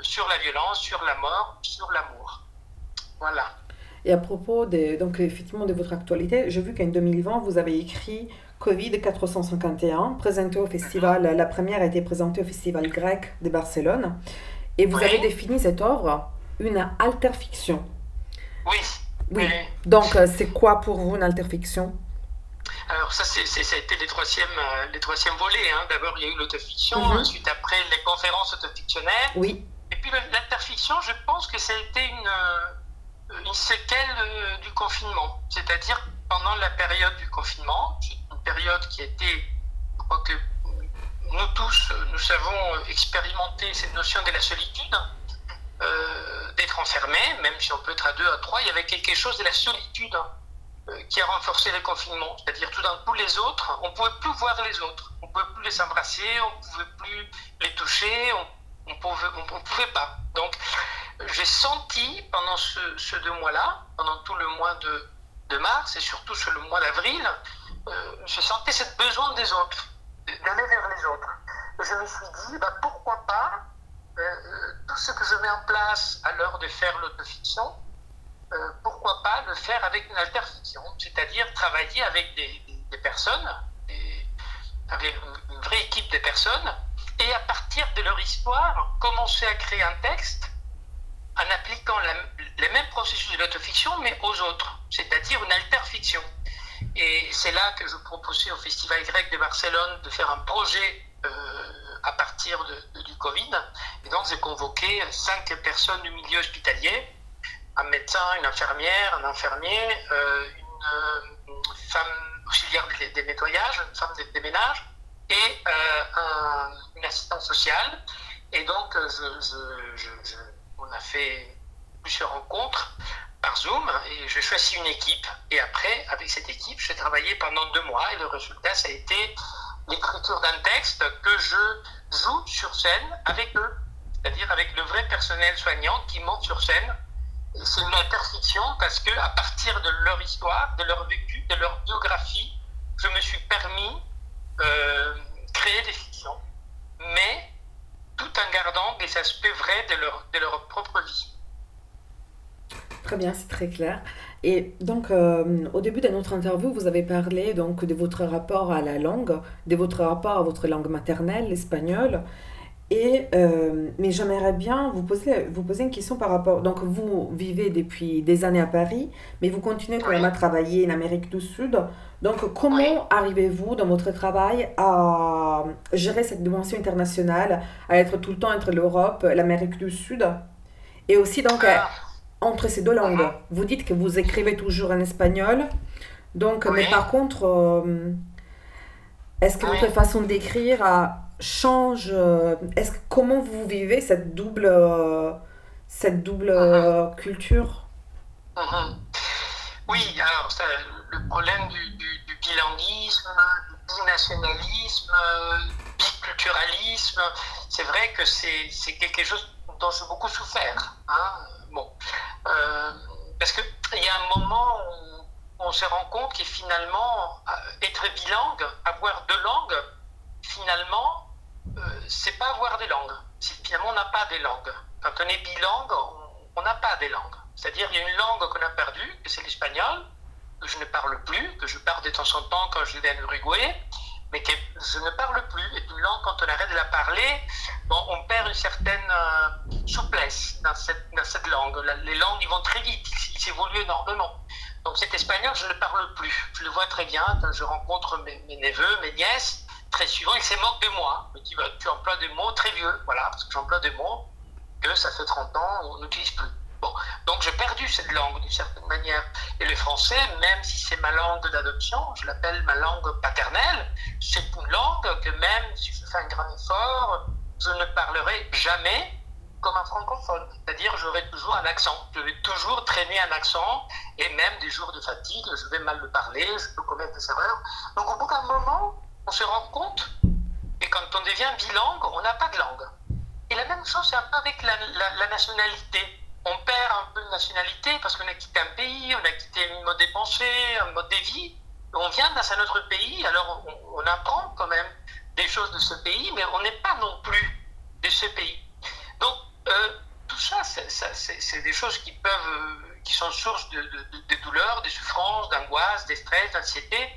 S7: sur la violence, sur la mort, sur l'amour. Voilà.
S6: Et à propos de, donc, effectivement de votre actualité, j'ai vu qu'en 2020, vous avez écrit Covid 451, présenté au festival, la première a été présentée au festival grec de Barcelone, et vous
S7: Oui.
S6: avez défini cette œuvre une alterfiction.
S7: Oui.
S6: Oui. Donc, euh, c'est quoi pour vous une alterfiction?
S7: Alors ça, c'est, ça a été les troisièmes, euh, les troisièmes volets. Hein. D'abord, il y a eu l'autofiction,
S6: Mhm.
S7: ensuite après les conférences autofictionnelles.
S6: Oui.
S7: Puis l'interfiction, je pense que ça a été une, euh, séquelle euh, du confinement. C'est-à-dire pendant la période du confinement, une période qui a été, je crois que nous tous, euh, nous savons euh, expérimenter cette notion de la solitude, d'être enfermé, même si on peut être à deux, à trois, il y avait quelque chose de la solitude qui a renforcé le confinement. C'est-à-dire tout d'un coup, les autres, on ne pouvait plus voir les autres, on ne pouvait plus les embrasser, on ne pouvait plus les toucher, pouvait, on, on pouvait pas. Donc, j'ai senti pendant ce, deux mois-là, pendant tout le mois de, mars et surtout sur le mois d'avril, euh, j'ai senti ce besoin des autres, d'aller vers les autres. Je me suis dit, bah, pourquoi pas euh, tout ce que je mets en place à l'heure de faire l'autofiction, euh, pourquoi pas le faire avec une alterfiction, c'est-à-dire travailler avec des, personnes, avec une vraie équipe de personnes, et à partir de leur histoire, commencer à créer un texte en appliquant les mêmes processus de l'autofiction, mais aux autres, c'est-à-dire une alterfiction. Et c'est là que je proposais au Festival grec de Barcelone de faire un projet euh, à partir du Covid. Et donc j'ai convoqué cinq personnes du milieu hospitalier, un médecin, une infirmière, un infirmier, euh, une, femme auxiliaire des, des nettoyages, une femme des ménages, et euh, un, une assistante sociale. Et donc je, je, je, on a fait plusieurs rencontres par Zoom et j'ai choisi une équipe. Et après, avec cette équipe, j'ai travaillé pendant deux mois et le résultat, ça a été l'écriture d'un texte que je joue sur scène avec eux, c'est-à-dire avec le vrai personnel soignant qui monte sur scène. C'est une interfiction parce que à partir de leur histoire, de leur vécu, de leur biographie, je me suis permis euh, créer des fictions, mais tout en gardant des aspects vrais de leur, de leur propre vie.
S6: Très bien, c'est très clair. Et donc, euh, au début de notre interview, vous avez parlé donc de votre rapport à la langue, de votre rapport à votre langue maternelle, l'espagnol. Et, euh, mais j'aimerais bien vous poser, vous poser une question par rapport. Donc, vous vivez depuis des années à Paris, mais vous continuez quand même à travailler en Amérique du Sud. Donc, comment arrivez-vous dans votre travail à gérer cette dimension internationale, à être tout le temps entre l'Europe, l'Amérique du Sud Et aussi, donc,
S7: Ah.
S6: entre ces deux langues? Vous dites que vous écrivez toujours en espagnol. Donc, mais par contre, euh, est-ce que
S7: Oui.
S6: votre façon d'écrire change euh, Est-ce comment vous vivez cette double, euh, cette double euh, culture?
S7: Oui, alors ça, le problème du, du- du bilinguisme, du euh, biculturalisme, c'est vrai que c'est quelque chose dont j'ai beaucoup souffert. hein. Bon, Euh, parce qu'il y a un moment où on se rend compte que finalement, euh, être bilingue, avoir deux langues, finalement, euh, c'est pas avoir des langues. Finalement, on n'a pas des langues. Quand on est bilingue, on- n'a pas des langues. C'est-à-dire, il y a une langue qu'on a perdue, c'est l'espagnol, je ne parle plus, que je parle de temps en temps quand je vais en Uruguay, mais que je ne parle plus. Et une langue, quand on arrête de la parler, bon, on perd une certaine euh, souplesse dans cette, langue. La- les langues, ils vont très vite, ils, ils évoluent énormément. Donc cet espagnol, je ne le parle plus. Je le vois très bien je rencontre mes, neveux, mes nièces. Très souvent, ils se moquent de moi. Ils me disent, tu emploies des mots très vieux. Voilà, parce que j'emploie des mots que ça fait 30 ans, on n'utilise plus. Bon, donc j'ai perdu cette langue d'une certaine manière. Et le français, même si c'est ma langue d'adoption, je l'appelle ma langue paternelle, c'est une langue que même si je fais un grand effort, je ne parlerai jamais comme un francophone. C'est-à-dire, j'aurai toujours un accent. Je vais toujours traîner un accent, et même des jours de fatigue, je vais mal le parler, je peux commettre des erreurs. Donc, au bout d'un moment, on se rend compte, et quand on devient bilingue, on n'a pas de langue. Et la même chose, c'est un peu avec la, nationalité. On perd un peu de nationalité parce qu'on a quitté un pays, on a quitté un mode de pensée, un mode de vie. On vient dans un autre pays, alors on, apprend quand même des choses de ce pays, mais on n'est pas non plus de ce pays. Donc, euh, tout ça, c'est- des choses qui peuvent, euh, qui sont source de, douleurs, de souffrances, d'angoisse, de stress, d'anxiété.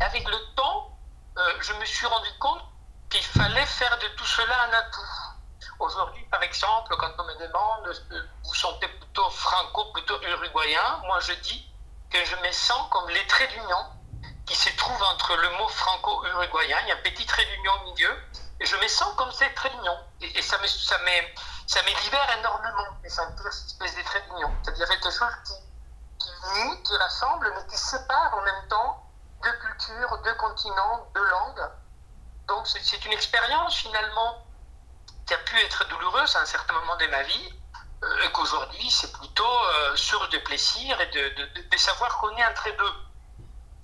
S7: Avec le temps, euh, je me suis rendu compte qu'il fallait faire de tout cela un atout. Aujourd'hui, par exemple, quand on me demande euh, vous sentez plutôt franco, plutôt uruguayen, moi je dis que je me sens comme les traits d'union qui se trouvent entre le mot franco-uruguayen, il y a un petit trait d'union au milieu, et je me sens comme ces traits d'union. Et, ça, me, ça, me, ça me libère énormément, me fait cette espèce de traits d'union. C'est-à-dire quelque chose qui, qui unit, qui rassemble, mais qui sépare en même temps deux cultures, deux continents, deux langues. Donc c'est une expérience finalement qui a pu être douloureuse à un certain moment de ma vie, euh, et qu'aujourd'hui c'est plutôt euh, source de plaisir et de, de- de- savoir qu'on est entre deux.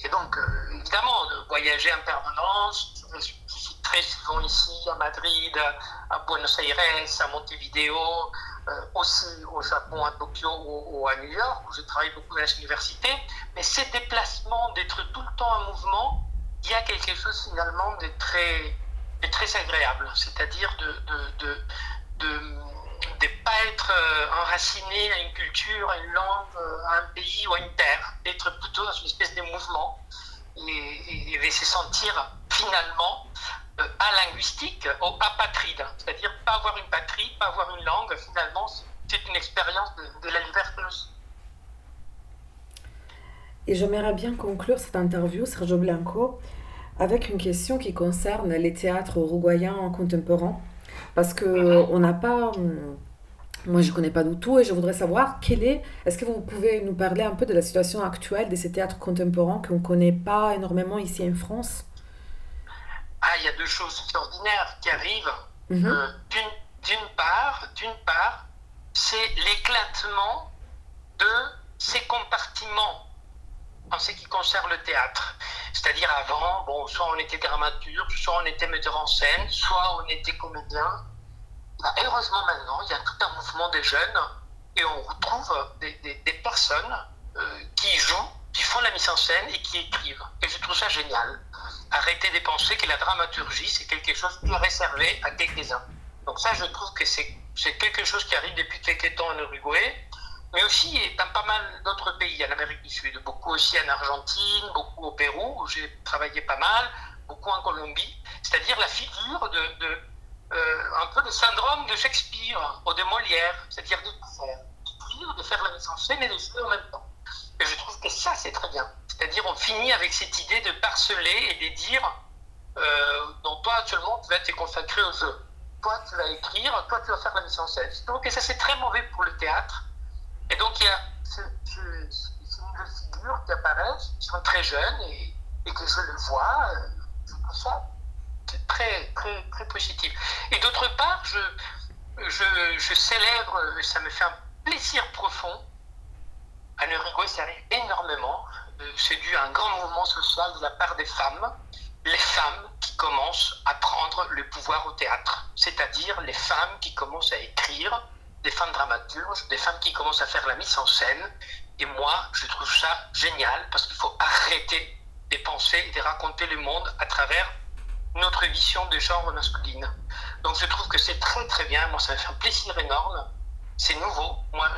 S7: Et donc, euh, évidemment, de voyager en permanence, je suis très souvent ici à Madrid, à Buenos Aires, à Montevideo, aussi au Japon, à Tokyo ou, ou à New York, où je travaille beaucoup dans les universités. Mais ces déplacements, d'être tout le temps en mouvement, il y a quelque chose finalement de très, de très agréable. C'est-à-dire de ne de, de, de, pas être euh, enraciné à une culture, à une langue, euh, à un pays ou à une terre. D'être plutôt dans une espèce de mouvement et, et de se sentir finalement euh, alinguistique ou apatride. C'est-à-dire pas avoir une patrie, pas avoir une langue. Finalement, c'est une expérience de, de la liberté aussi.
S6: Et j'aimerais bien conclure cette interview, Sergio Blanco, avec une question qui concerne les théâtres uruguayens contemporains. Parce que on n'a pas. Moi, je ne connais pas du tout et je voudrais savoir quel est. Est-ce que vous pouvez nous parler un peu de la situation actuelle de ces théâtres contemporains qu'on ne connaît pas énormément ici en France?
S7: Ah, il y a deux choses extraordinaires qui arrivent.
S6: Mhm.
S7: Euh, d'une, d'une part, d'une part, c'est l'éclatement de ces compartiments en ce qui concerne le théâtre. C'est-à-dire avant, bon, soit on était dramaturge, soit on était metteur en scène, soit on était comédien. Bah, heureusement maintenant, il y a tout un mouvement des jeunes et on retrouve des, personnes euh, qui jouent, qui font la mise en scène et qui écrivent. Et je trouve ça génial. Arrêtez de penser que la dramaturgie, c'est quelque chose de réservé à quelques-uns. Donc ça, je trouve que c'est quelque chose qui arrive depuis quelques temps en Uruguay. Mais aussi dans pas mal d'autres pays, en Amérique du Sud, beaucoup aussi en Argentine, beaucoup au Pérou, où j'ai travaillé pas mal, beaucoup en Colombie, c'est-à-dire la figure de, de un peu le syndrome de Shakespeare ou de Molière, c'est-à-dire de faire, de faire la mise en scène et de jouer en même temps. Et je trouve que ça, c'est très bien. C'est-à-dire, on finit avec cette idée de parceler et de dire, euh, donc toi, actuellement, tu vas te consacrer au jeu. Toi, tu vas écrire, toi, tu vas faire la mise en scène. Je trouve que ça, c'est très mauvais pour le théâtre. Et donc, il y a ces, nouvelles figures qui apparaissent, qui sont très jeunes et, que je le vois. Euh, je trouve ça très, très, très positif. Et d'autre part, je, je, célèbre, ça me fait un plaisir profond à Uruguay, ça arrive énormément. Euh, c'est dû à un grand mouvement social de la part des femmes. Les femmes qui commencent à prendre le pouvoir au théâtre, c'est-à-dire les femmes qui commencent à écrire, des femmes dramaturges, des femmes qui commencent à faire la mise en scène. Et moi, je trouve ça génial parce qu'il faut arrêter de penser et de raconter le monde à travers notre vision de genre masculine. Donc je trouve que c'est très très bien. Moi, ça me fait un plaisir énorme c'est nouveau. Moi,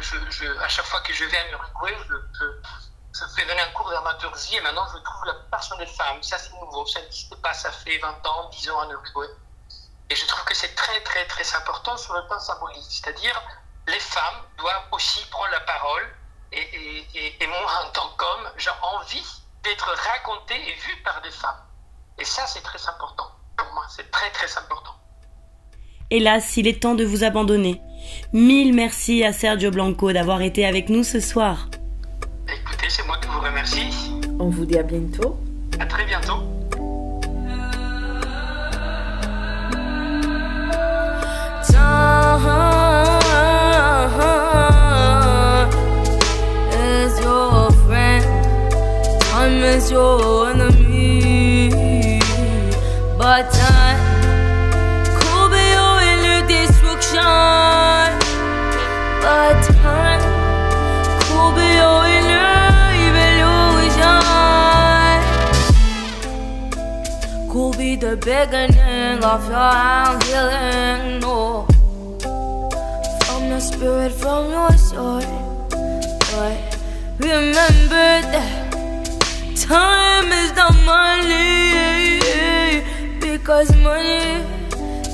S7: à chaque fois que je vais à Uruguay, je, je, fais donner un cours d'amateurgie et maintenant je trouve la personne des femmes. Ça, c'est nouveau. Ça n'existe pas. Ça fait 20 ans, 10 ans à Uruguay. Et je trouve que c'est très, très, très important sur le plan symbolique. C'est-à-dire, les femmes doivent aussi prendre la parole et, et, et, moi, en tant qu'homme, j'ai envie d'être raconté et vu par des femmes. Et ça, c'est très important pour moi. C'est très, très important.
S5: Hélas, il est temps de vous abandonner. Mille merci à Sergio Blanco d'avoir été avec nous ce soir.
S7: Écoutez, c'est moi qui vous remercie.
S6: On vous dit à bientôt.
S7: À très bientôt.
S8: Uh-huh. your your. But time could be your illusion. Could be the beginning of your healing. No, from the spirit from your soul. But remember that time is the money because money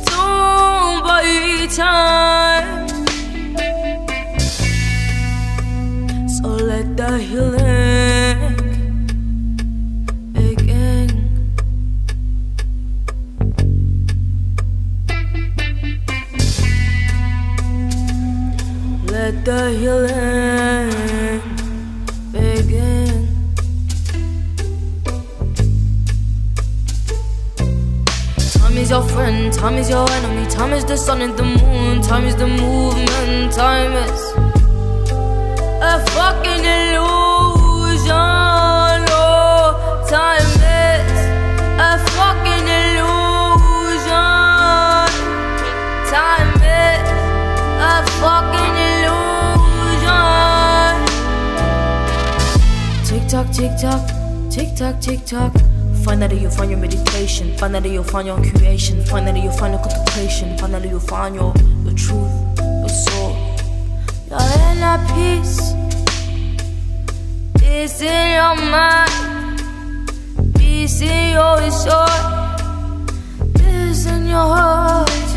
S8: don't buy time. So let the healing. The healing begin. Time is your friend, time is your enemy, time is the sun and the moon, time is the movement, time is a fucking illusion. Oh, time is a fucking illusion. Time is a fucking tock, tick tock, tick tock, tick tock. Finally, you'll find your meditation. Finally, you'll find your creation. Finally, you'll find your contemplation. Finally, you'll find your, your truth, your soul, your inner peace. Peace in your mind, peace in your soul, peace in your heart.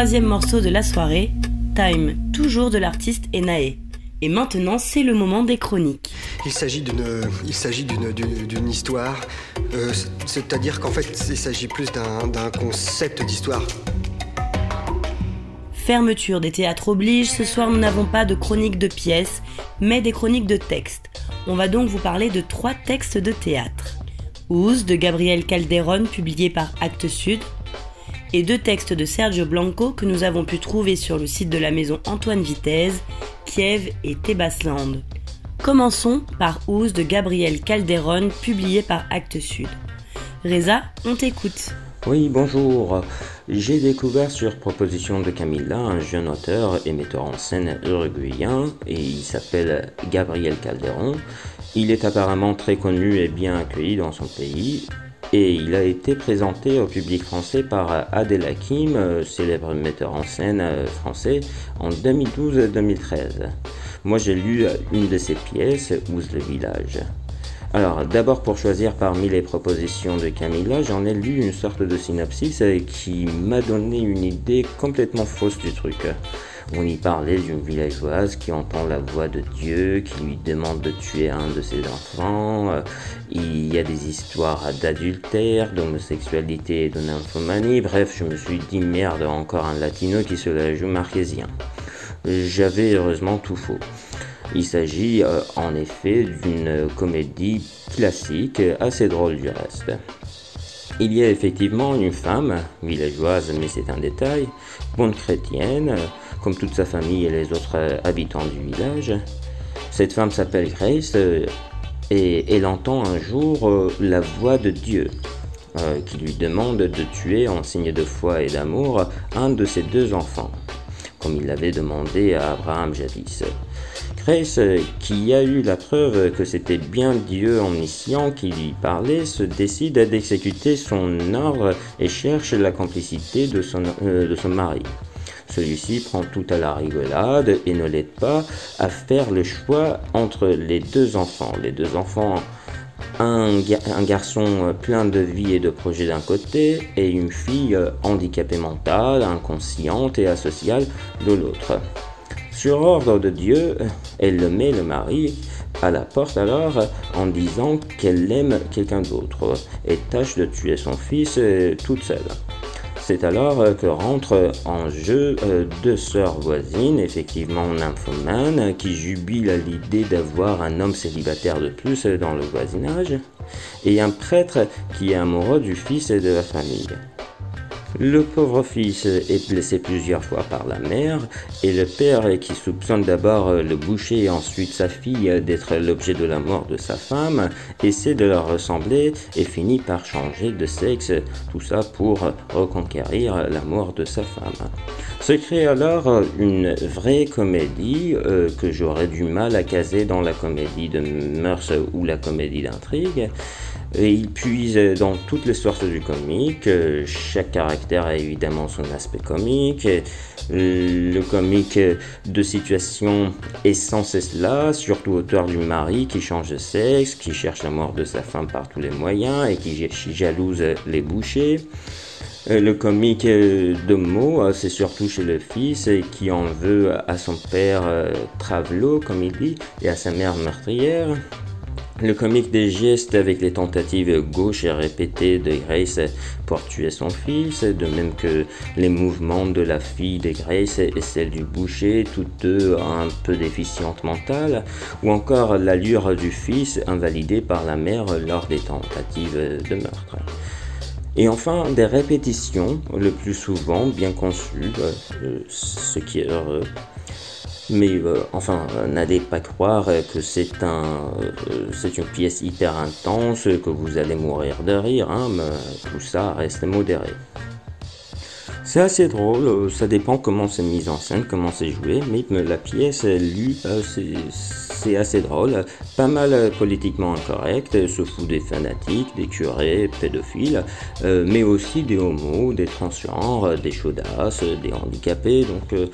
S5: Troisième morceau de la soirée, Time, toujours de l'artiste Enae. Et maintenant, c'est le moment des chroniques.
S9: Il s'agit d'une, il s'agit d'une, d'une, histoire, euh, c'est-à-dire qu'en fait, il s'agit plus d'un, concept d'histoire.
S5: Fermeture des théâtres oblige, ce soir nous n'avons pas de chroniques de pièces, mais des chroniques de textes. On va donc vous parler de trois textes de théâtre. Ouz de Gabriel Calderon, publié par Actes Sud, et deux textes de Sergio Blanco que nous avons pu trouver sur le site de la maison Antoine Vitesse, Kiev et Tebasland. Commençons par Ouse de Gabriel Calderon, publié par Actes Sud. Reza, on t'écoute.
S10: Oui, bonjour. J'ai découvert sur proposition de Camilla un jeune auteur et metteur en scène uruguayen et il s'appelle Gabriel Calderon. Il est apparemment très connu et bien accueilli dans son pays et il a été présenté au public français par Adèle Hakim, célèbre metteur en scène français, en 2012-2013. Moi j'ai lu une de ses pièces, Ouse le village. Alors, d'abord pour choisir parmi les propositions de Camilla, j'en ai lu une sorte de synopsis qui m'a donné une idée complètement fausse du truc. On y parlait d'une villageoise qui entend la voix de Dieu, qui lui demande de tuer un de ses enfants. Il y a des histoires d'adultère, d'homosexualité et de nymphomanie. Bref, je me suis dit merde, encore un latino qui se la joue marquésien. J'avais heureusement tout faux. Il s'agit euh, en effet d'une comédie classique, assez drôle du reste. Il y a effectivement une femme, villageoise mais c'est un détail, bonne chrétienne, comme toute sa famille et les autres habitants du village. Cette femme s'appelle Grace euh, et elle entend un jour euh, la voix de Dieu qui lui demande de tuer en signe de foi et d'amour un de ses deux enfants, comme il l'avait demandé à Abraham jadis. Grace, qui a eu la preuve que c'était bien Dieu omniscient qui lui parlait, se décide d'exécuter son ordre et cherche la complicité de son, euh, de son mari. Celui-ci prend tout à la rigolade et ne l'aide pas à faire le choix entre les deux enfants. Les deux enfants, un, garçon plein de vie et de projets d'un côté et une fille handicapée mentale, inconsciente et asociale de l'autre. Sur ordre de Dieu, elle le met, le mari, à la porte alors en disant qu'elle aime quelqu'un d'autre et tâche de tuer son fils euh, toute seule. C'est alors que rentrent en jeu euh, deux sœurs voisines, effectivement nymphomanes, qui jubilent à l'idée d'avoir un homme célibataire de plus dans le voisinage, et un prêtre qui est amoureux du fils et de la famille. Le pauvre fils est blessé plusieurs fois par la mère et le père qui soupçonne d'abord le boucher et ensuite sa fille d'être l'objet de la mort de sa femme essaie de leur ressembler et finit par changer de sexe, tout ça pour reconquérir la mort de sa femme. Se crée alors une vraie comédie euh, que j'aurais du mal à caser dans la comédie de mœurs ou la comédie d'intrigue. Et il puise dans toutes les sortes du comique. Chaque caractère a évidemment son aspect comique. Le comique de situation est sans cesse là, surtout autour du mari qui change de sexe, qui cherche la mort de sa femme par tous les moyens et qui jalouse les bouchers. Le comique de mots, c'est surtout chez le fils qui en veut à son père Travelo, comme il dit, et à sa mère meurtrière. Le comique des gestes avec les tentatives gauches et répétées de Grace pour tuer son fils, de même que les mouvements de la fille de Grace et celle du boucher, toutes deux un peu déficientes mentales, ou encore l'allure du fils invalidé par la mère lors des tentatives de meurtre. Et enfin, des répétitions, le plus souvent bien conçues, euh, ce qui est heureux. Mais euh, enfin, n'allez pas croire que c'est un, euh, c'est une pièce hyper intense, que vous allez mourir de rire, hein, mais tout ça reste modéré. C'est assez drôle, euh, ça dépend comment c'est mis en scène, comment c'est joué, mais la pièce lue, c'est assez drôle, pas mal politiquement incorrect, se fout des fanatiques, des curés, pédophiles, mais aussi des homos, des transgenres, des chaudasses, des handicapés, donc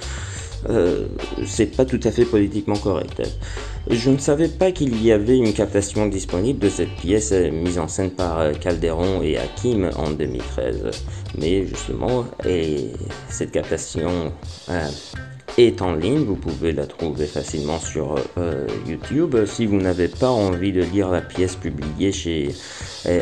S10: euh, c'est pas tout à fait politiquement correct. Je ne savais pas qu'il y avait une captation disponible de cette pièce mise en scène par Calderon et Hakim en 2013. Mais justement, et cette captation euh, est en ligne, vous pouvez la trouver facilement sur euh, YouTube. Si vous n'avez pas envie de lire la pièce publiée chez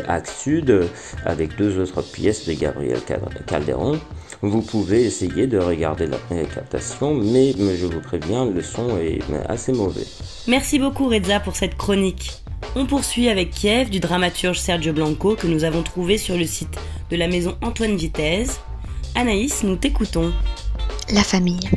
S10: Axe Sud avec deux autres pièces de Gabriel Calderon, vous pouvez essayer de regarder la captation, mais je vous préviens, le son est assez mauvais.
S5: Merci beaucoup Reza pour cette chronique. On poursuit avec Kiev du dramaturge Sergio Blanco que nous avons trouvé sur le site de la maison Antoine Vitesse. Anaïs, nous t'écoutons.
S11: La famille.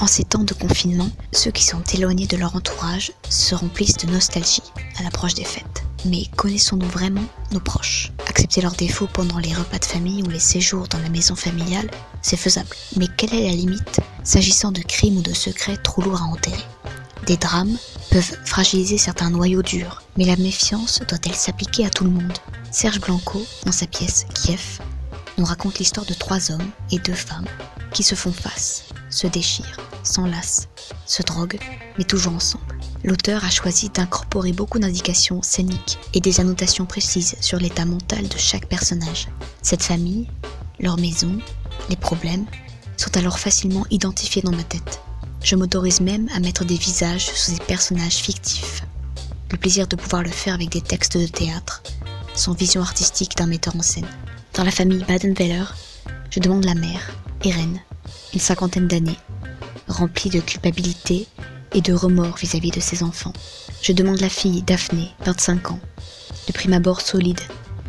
S11: En ces temps de confinement, ceux qui sont éloignés de leur entourage se remplissent de nostalgie à l'approche des fêtes. Mais connaissons-nous vraiment nos proches? Accepter leurs défauts pendant les repas de famille ou les séjours dans la maison familiale, c'est faisable. Mais quelle est la limite s'agissant de crimes ou de secrets trop lourds à enterrer? Des drames peuvent fragiliser certains noyaux durs, mais la méfiance doit-elle s'appliquer à tout le monde? Serge Blanco, dans sa pièce Kiev, nous raconte l'histoire de trois hommes et deux femmes qui se font face, se déchirent, s'enlacent, se droguent, mais toujours ensemble. L'auteur a choisi d'incorporer beaucoup d'indications scéniques et des annotations précises sur l'état mental de chaque personnage. Cette famille, leur maison, les problèmes sont alors facilement identifiés dans ma tête. Je m'autorise même à mettre des visages sur ces personnages fictifs. Le plaisir de pouvoir le faire avec des textes de théâtre, sans vision artistique d'un metteur en scène. Dans la famille Badenweiler, je demande la mère, Irène, une cinquantaine d'années, remplie de culpabilité et de remords vis-à-vis de ses enfants. Je demande la fille, Daphné, 25 ans, de prime abord solide,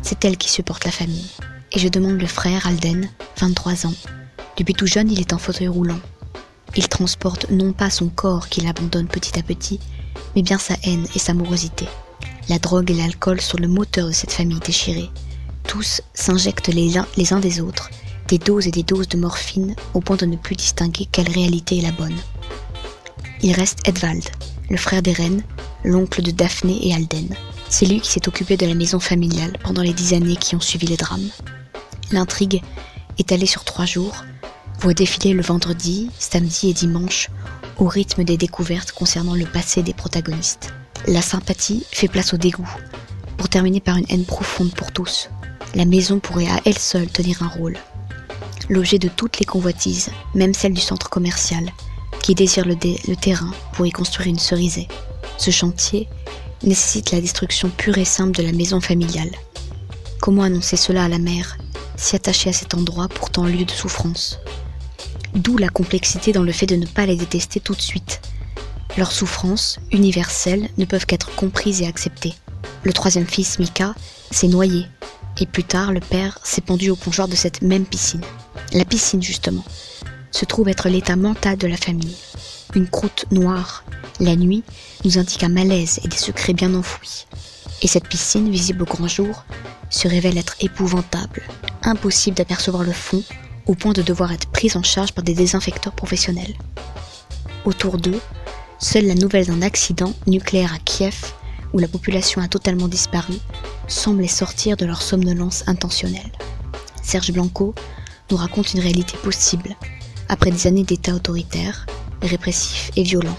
S11: c'est elle qui supporte la famille. Et je demande le frère, Alden, 23 ans. Depuis tout jeune, il est en fauteuil roulant. Il transporte non pas son corps qu'il abandonne petit à petit, mais bien sa haine et sa morosité. La drogue et l'alcool sont le moteur de cette famille déchirée. Tous s'injectent les uns, les uns des autres des doses et des doses de morphine au point de ne plus distinguer quelle réalité est la bonne. Il reste Edvald, le frère d'Eren, l'oncle de Daphné et Alden. C'est lui qui s'est occupé de la maison familiale pendant les dix années qui ont suivi le drame. L'intrigue, étalée sur trois jours, voit défiler le vendredi, samedi et dimanche au rythme des découvertes concernant le passé des protagonistes. La sympathie fait place au dégoût, pour terminer par une haine profonde pour tous. La maison pourrait à elle seule tenir un rôle. L'objet de toutes les convoitises, même celle du centre commercial, qui désire le, terrain pour y construire une cerisée. Ce chantier nécessite la destruction pure et simple de la maison familiale. Comment annoncer cela à la mère, si attachée à cet endroit pourtant lieu de souffrance? D'où la complexité dans le fait de ne pas les détester tout de suite. Leurs souffrances, universelles, ne peuvent qu'être comprises et acceptées. Le troisième fils, Mika, s'est noyé, et plus tard, le père s'est pendu au plongeoir de cette même piscine. La piscine, justement, se trouve être l'état mental de la famille. Une croûte noire, la nuit, nous indique un malaise et des secrets bien enfouis. Et cette piscine, visible au grand jour, se révèle être épouvantable, impossible d'apercevoir le fond, au point de devoir être prise en charge par des désinfecteurs professionnels. Autour d'eux, seule la nouvelle d'un accident nucléaire à Kiev, où la population a totalement disparu, semble sortir de leur somnolence intentionnelle. Serge Blanco nous raconte une réalité possible, après des années d'état autoritaire, répressif et violent.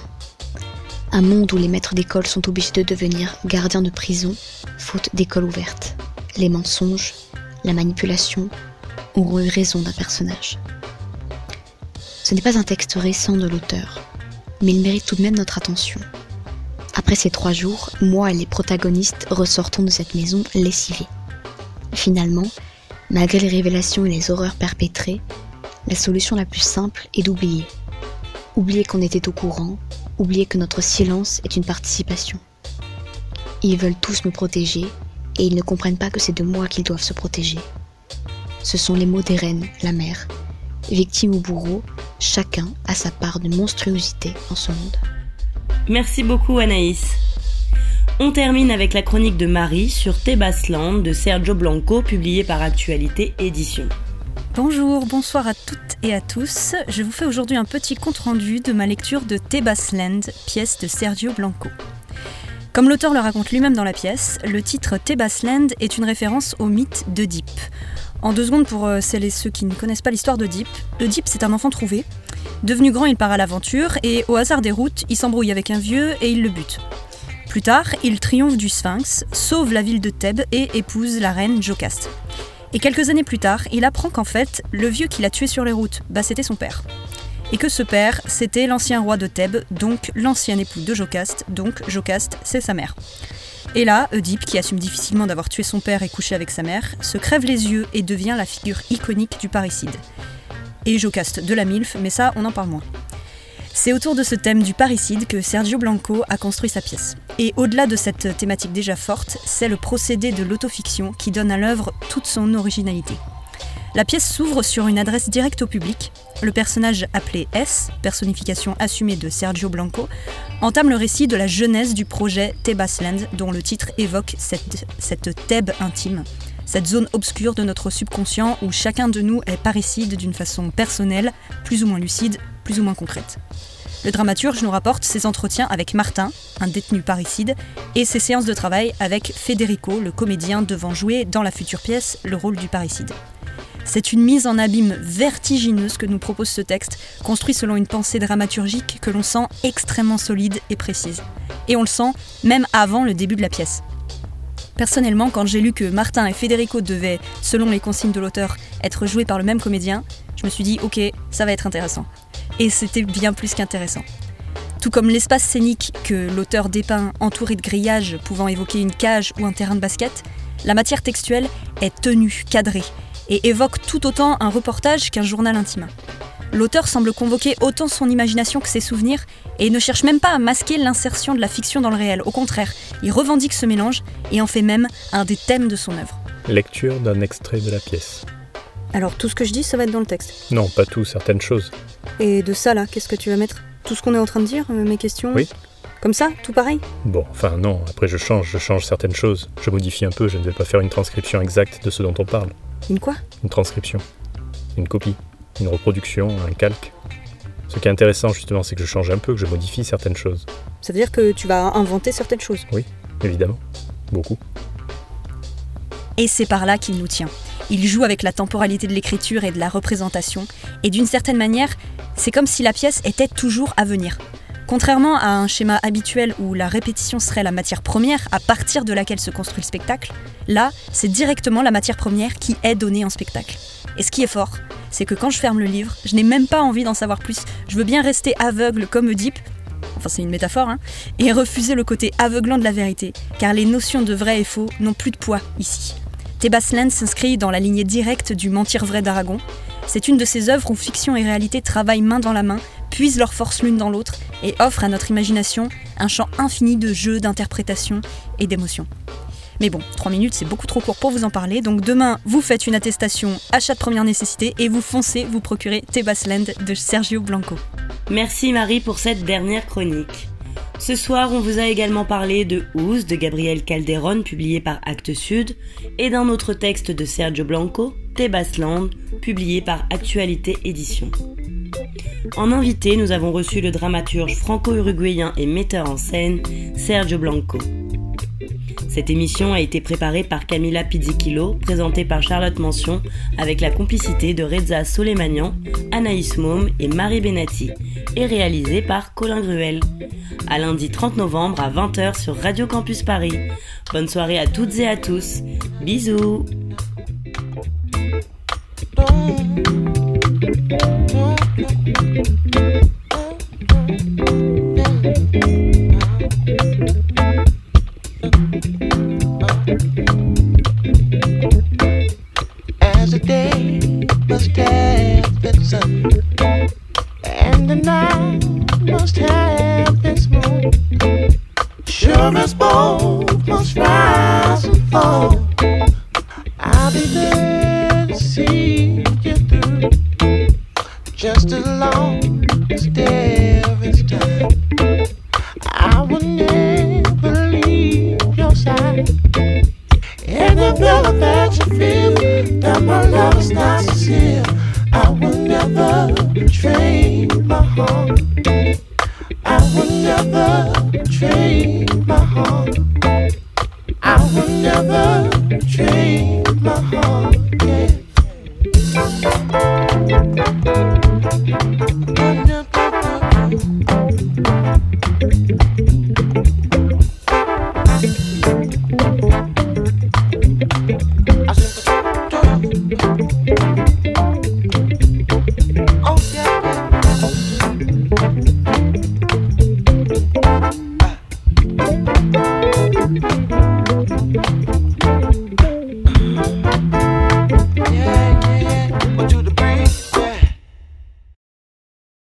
S11: Un monde où les maîtres d'école sont obligés de devenir gardiens de prison, faute d'école ouverte. Les mensonges, la manipulation auront eu raison d'un personnage. Ce n'est pas un texte récent de l'auteur, mais il mérite tout de même notre attention. Après ces trois jours, moi et les protagonistes ressortons de cette maison lessivés. Finalement, malgré les révélations et les horreurs perpétrées, la solution la plus simple est d'oublier. Oublier qu'on était au courant, oublier que notre silence est une participation. Ils veulent tous me protéger et ils ne comprennent pas que c'est de moi qu'ils doivent se protéger. Ce sont les mots d'Eren, la mère. Victime ou bourreau, chacun a sa part de monstruosité en ce monde.
S5: Merci beaucoup Anaïs. On termine avec la chronique de Marie sur Tebasland de Sergio Blanco publiée par Actualité Édition.
S12: Bonjour, bonsoir à toutes et à tous. Je vous fais aujourd'hui un petit compte-rendu de ma lecture de Tebasland, pièce de Sergio Blanco. Comme l'auteur le raconte lui-même dans la pièce, le titre Tebasland est une référence au mythe d'Oedipe. En deux secondes pour euh, celles et ceux qui ne connaissent pas l'histoire d'Oedipe, Oedipe c'est un enfant trouvé. Devenu grand, il part à l'aventure et au hasard des routes, il s'embrouille avec un vieux et il le bute. Plus tard, il triomphe du Sphinx, sauve la ville de Thèbes et épouse la reine Jocaste. Et quelques années plus tard, il apprend qu'en fait, le vieux qui l'a tué sur les routes, bah c'était son père. Et que ce père, c'était l'ancien roi de Thèbes, donc l'ancien époux de Jocaste, donc Jocaste, c'est sa mère. Et là, Oedipe, qui assume difficilement d'avoir tué son père et couché avec sa mère, se crève les yeux et devient la figure iconique du parricide. Et Jocaste de la MILF, mais ça, on en parle moins. C'est autour de ce thème du parricide que Sergio Blanco a construit sa pièce. Et au-delà de cette thématique déjà forte, c'est le procédé de l'autofiction qui donne à l'œuvre toute son originalité. La pièce s'ouvre sur une adresse directe au public. Le personnage appelé S, personnification assumée de Sergio Blanco, entame le récit de la genèse du projet Tebasland, dont le titre évoque cette, cette Thèbes intime, cette zone obscure de notre subconscient où chacun de nous est parricide d'une façon personnelle, plus ou moins lucide, plus ou moins concrète. Le dramaturge nous rapporte ses entretiens avec Martin, un détenu parricide, et ses séances de travail avec Federico, le comédien devant jouer dans la future pièce le rôle du parricide. C'est une mise en abîme vertigineuse que nous propose ce texte, construit selon une pensée dramaturgique que l'on sent extrêmement solide et précise. Et on le sent même avant le début de la pièce. Personnellement, quand j'ai lu que Martin et Federico devaient, selon les consignes de l'auteur, être joués par le même comédien, je me suis dit ok, ça va être intéressant. Et c'était bien plus qu'intéressant. Tout comme l'espace scénique que l'auteur dépeint entouré de grillages pouvant évoquer une cage ou un terrain de basket, la matière textuelle est tenue, cadrée, et évoque tout autant un reportage qu'un journal intime. L'auteur semble convoquer autant son imagination que ses souvenirs et ne cherche même pas à masquer l'insertion de la fiction dans le réel. Au contraire, il revendique ce mélange et en fait même un des thèmes de son œuvre.
S13: Lecture d'un extrait de la pièce.
S12: Alors tout ce que je dis, ça va être dans le texte
S13: Non, pas tout, certaines choses.
S12: Et de ça là, qu'est-ce que tu vas mettre Tout ce qu'on est en train de dire, euh, mes questions
S13: Oui.
S12: Comme ça, tout pareil
S13: Bon, enfin non, après je change, je change certaines choses. Je modifie un peu, je ne vais pas faire une transcription exacte de ce dont on parle.
S12: Une quoi
S13: Une transcription. Une copie. Une reproduction, un calque. Ce qui est intéressant justement, c'est que je change un peu, que je modifie certaines choses.
S12: Ça veut dire que tu vas inventer certaines choses
S13: Oui, évidemment. Beaucoup.
S12: Et c'est par là qu'il nous tient. Il joue avec la temporalité de l'écriture et de la représentation, et d'une certaine manière, c'est comme si la pièce était toujours à venir. Contrairement à un schéma habituel où la répétition serait la matière première à partir de laquelle se construit le spectacle, là, c'est directement la matière première qui est donnée en spectacle. Et ce qui est fort, c'est que quand je ferme le livre, je n'ai même pas envie d'en savoir plus. Je veux bien rester aveugle comme Oedipe, enfin c'est une métaphore, hein, et refuser le côté aveuglant de la vérité, car les notions de vrai et faux n'ont plus de poids ici. Tebasland s'inscrit dans la lignée directe du Mentir vrai d'Aragon. C'est une de ces œuvres où fiction et réalité travaillent main dans la main, puisent leurs forces l'une dans l'autre et offrent à notre imagination un champ infini de jeux, d'interprétations et d'émotions. Mais bon, 3 minutes c'est beaucoup trop court pour vous en parler, donc demain vous faites une attestation achat de première nécessité et vous foncez vous procurer Tebasland de Sergio Blanco.
S5: Merci Marie pour cette dernière chronique. Ce soir, on vous a également parlé de Ouz de Gabriel Calderon, publié par Actes Sud, et d'un autre texte de Sergio Blanco, Tebasland, publié par Actualité Édition. En invité, nous avons reçu le dramaturge franco-uruguayen et metteur en scène Sergio Blanco. Cette émission a été préparée par Camila Pizzichillo, présentée par Charlotte Mention, avec la complicité de Reza Soleimanian, Anaïs Môme et Marie Benati, et réalisée par Colin Gruel. À lundi 30 novembre à 20h sur Radio Campus Paris. Bonne soirée à toutes et à tous. Bisous
S14: sun, and the night must have its moon. Sure as both must rise and fall. I'll be there to see you through, just as long as there is time. I will never leave your side. The that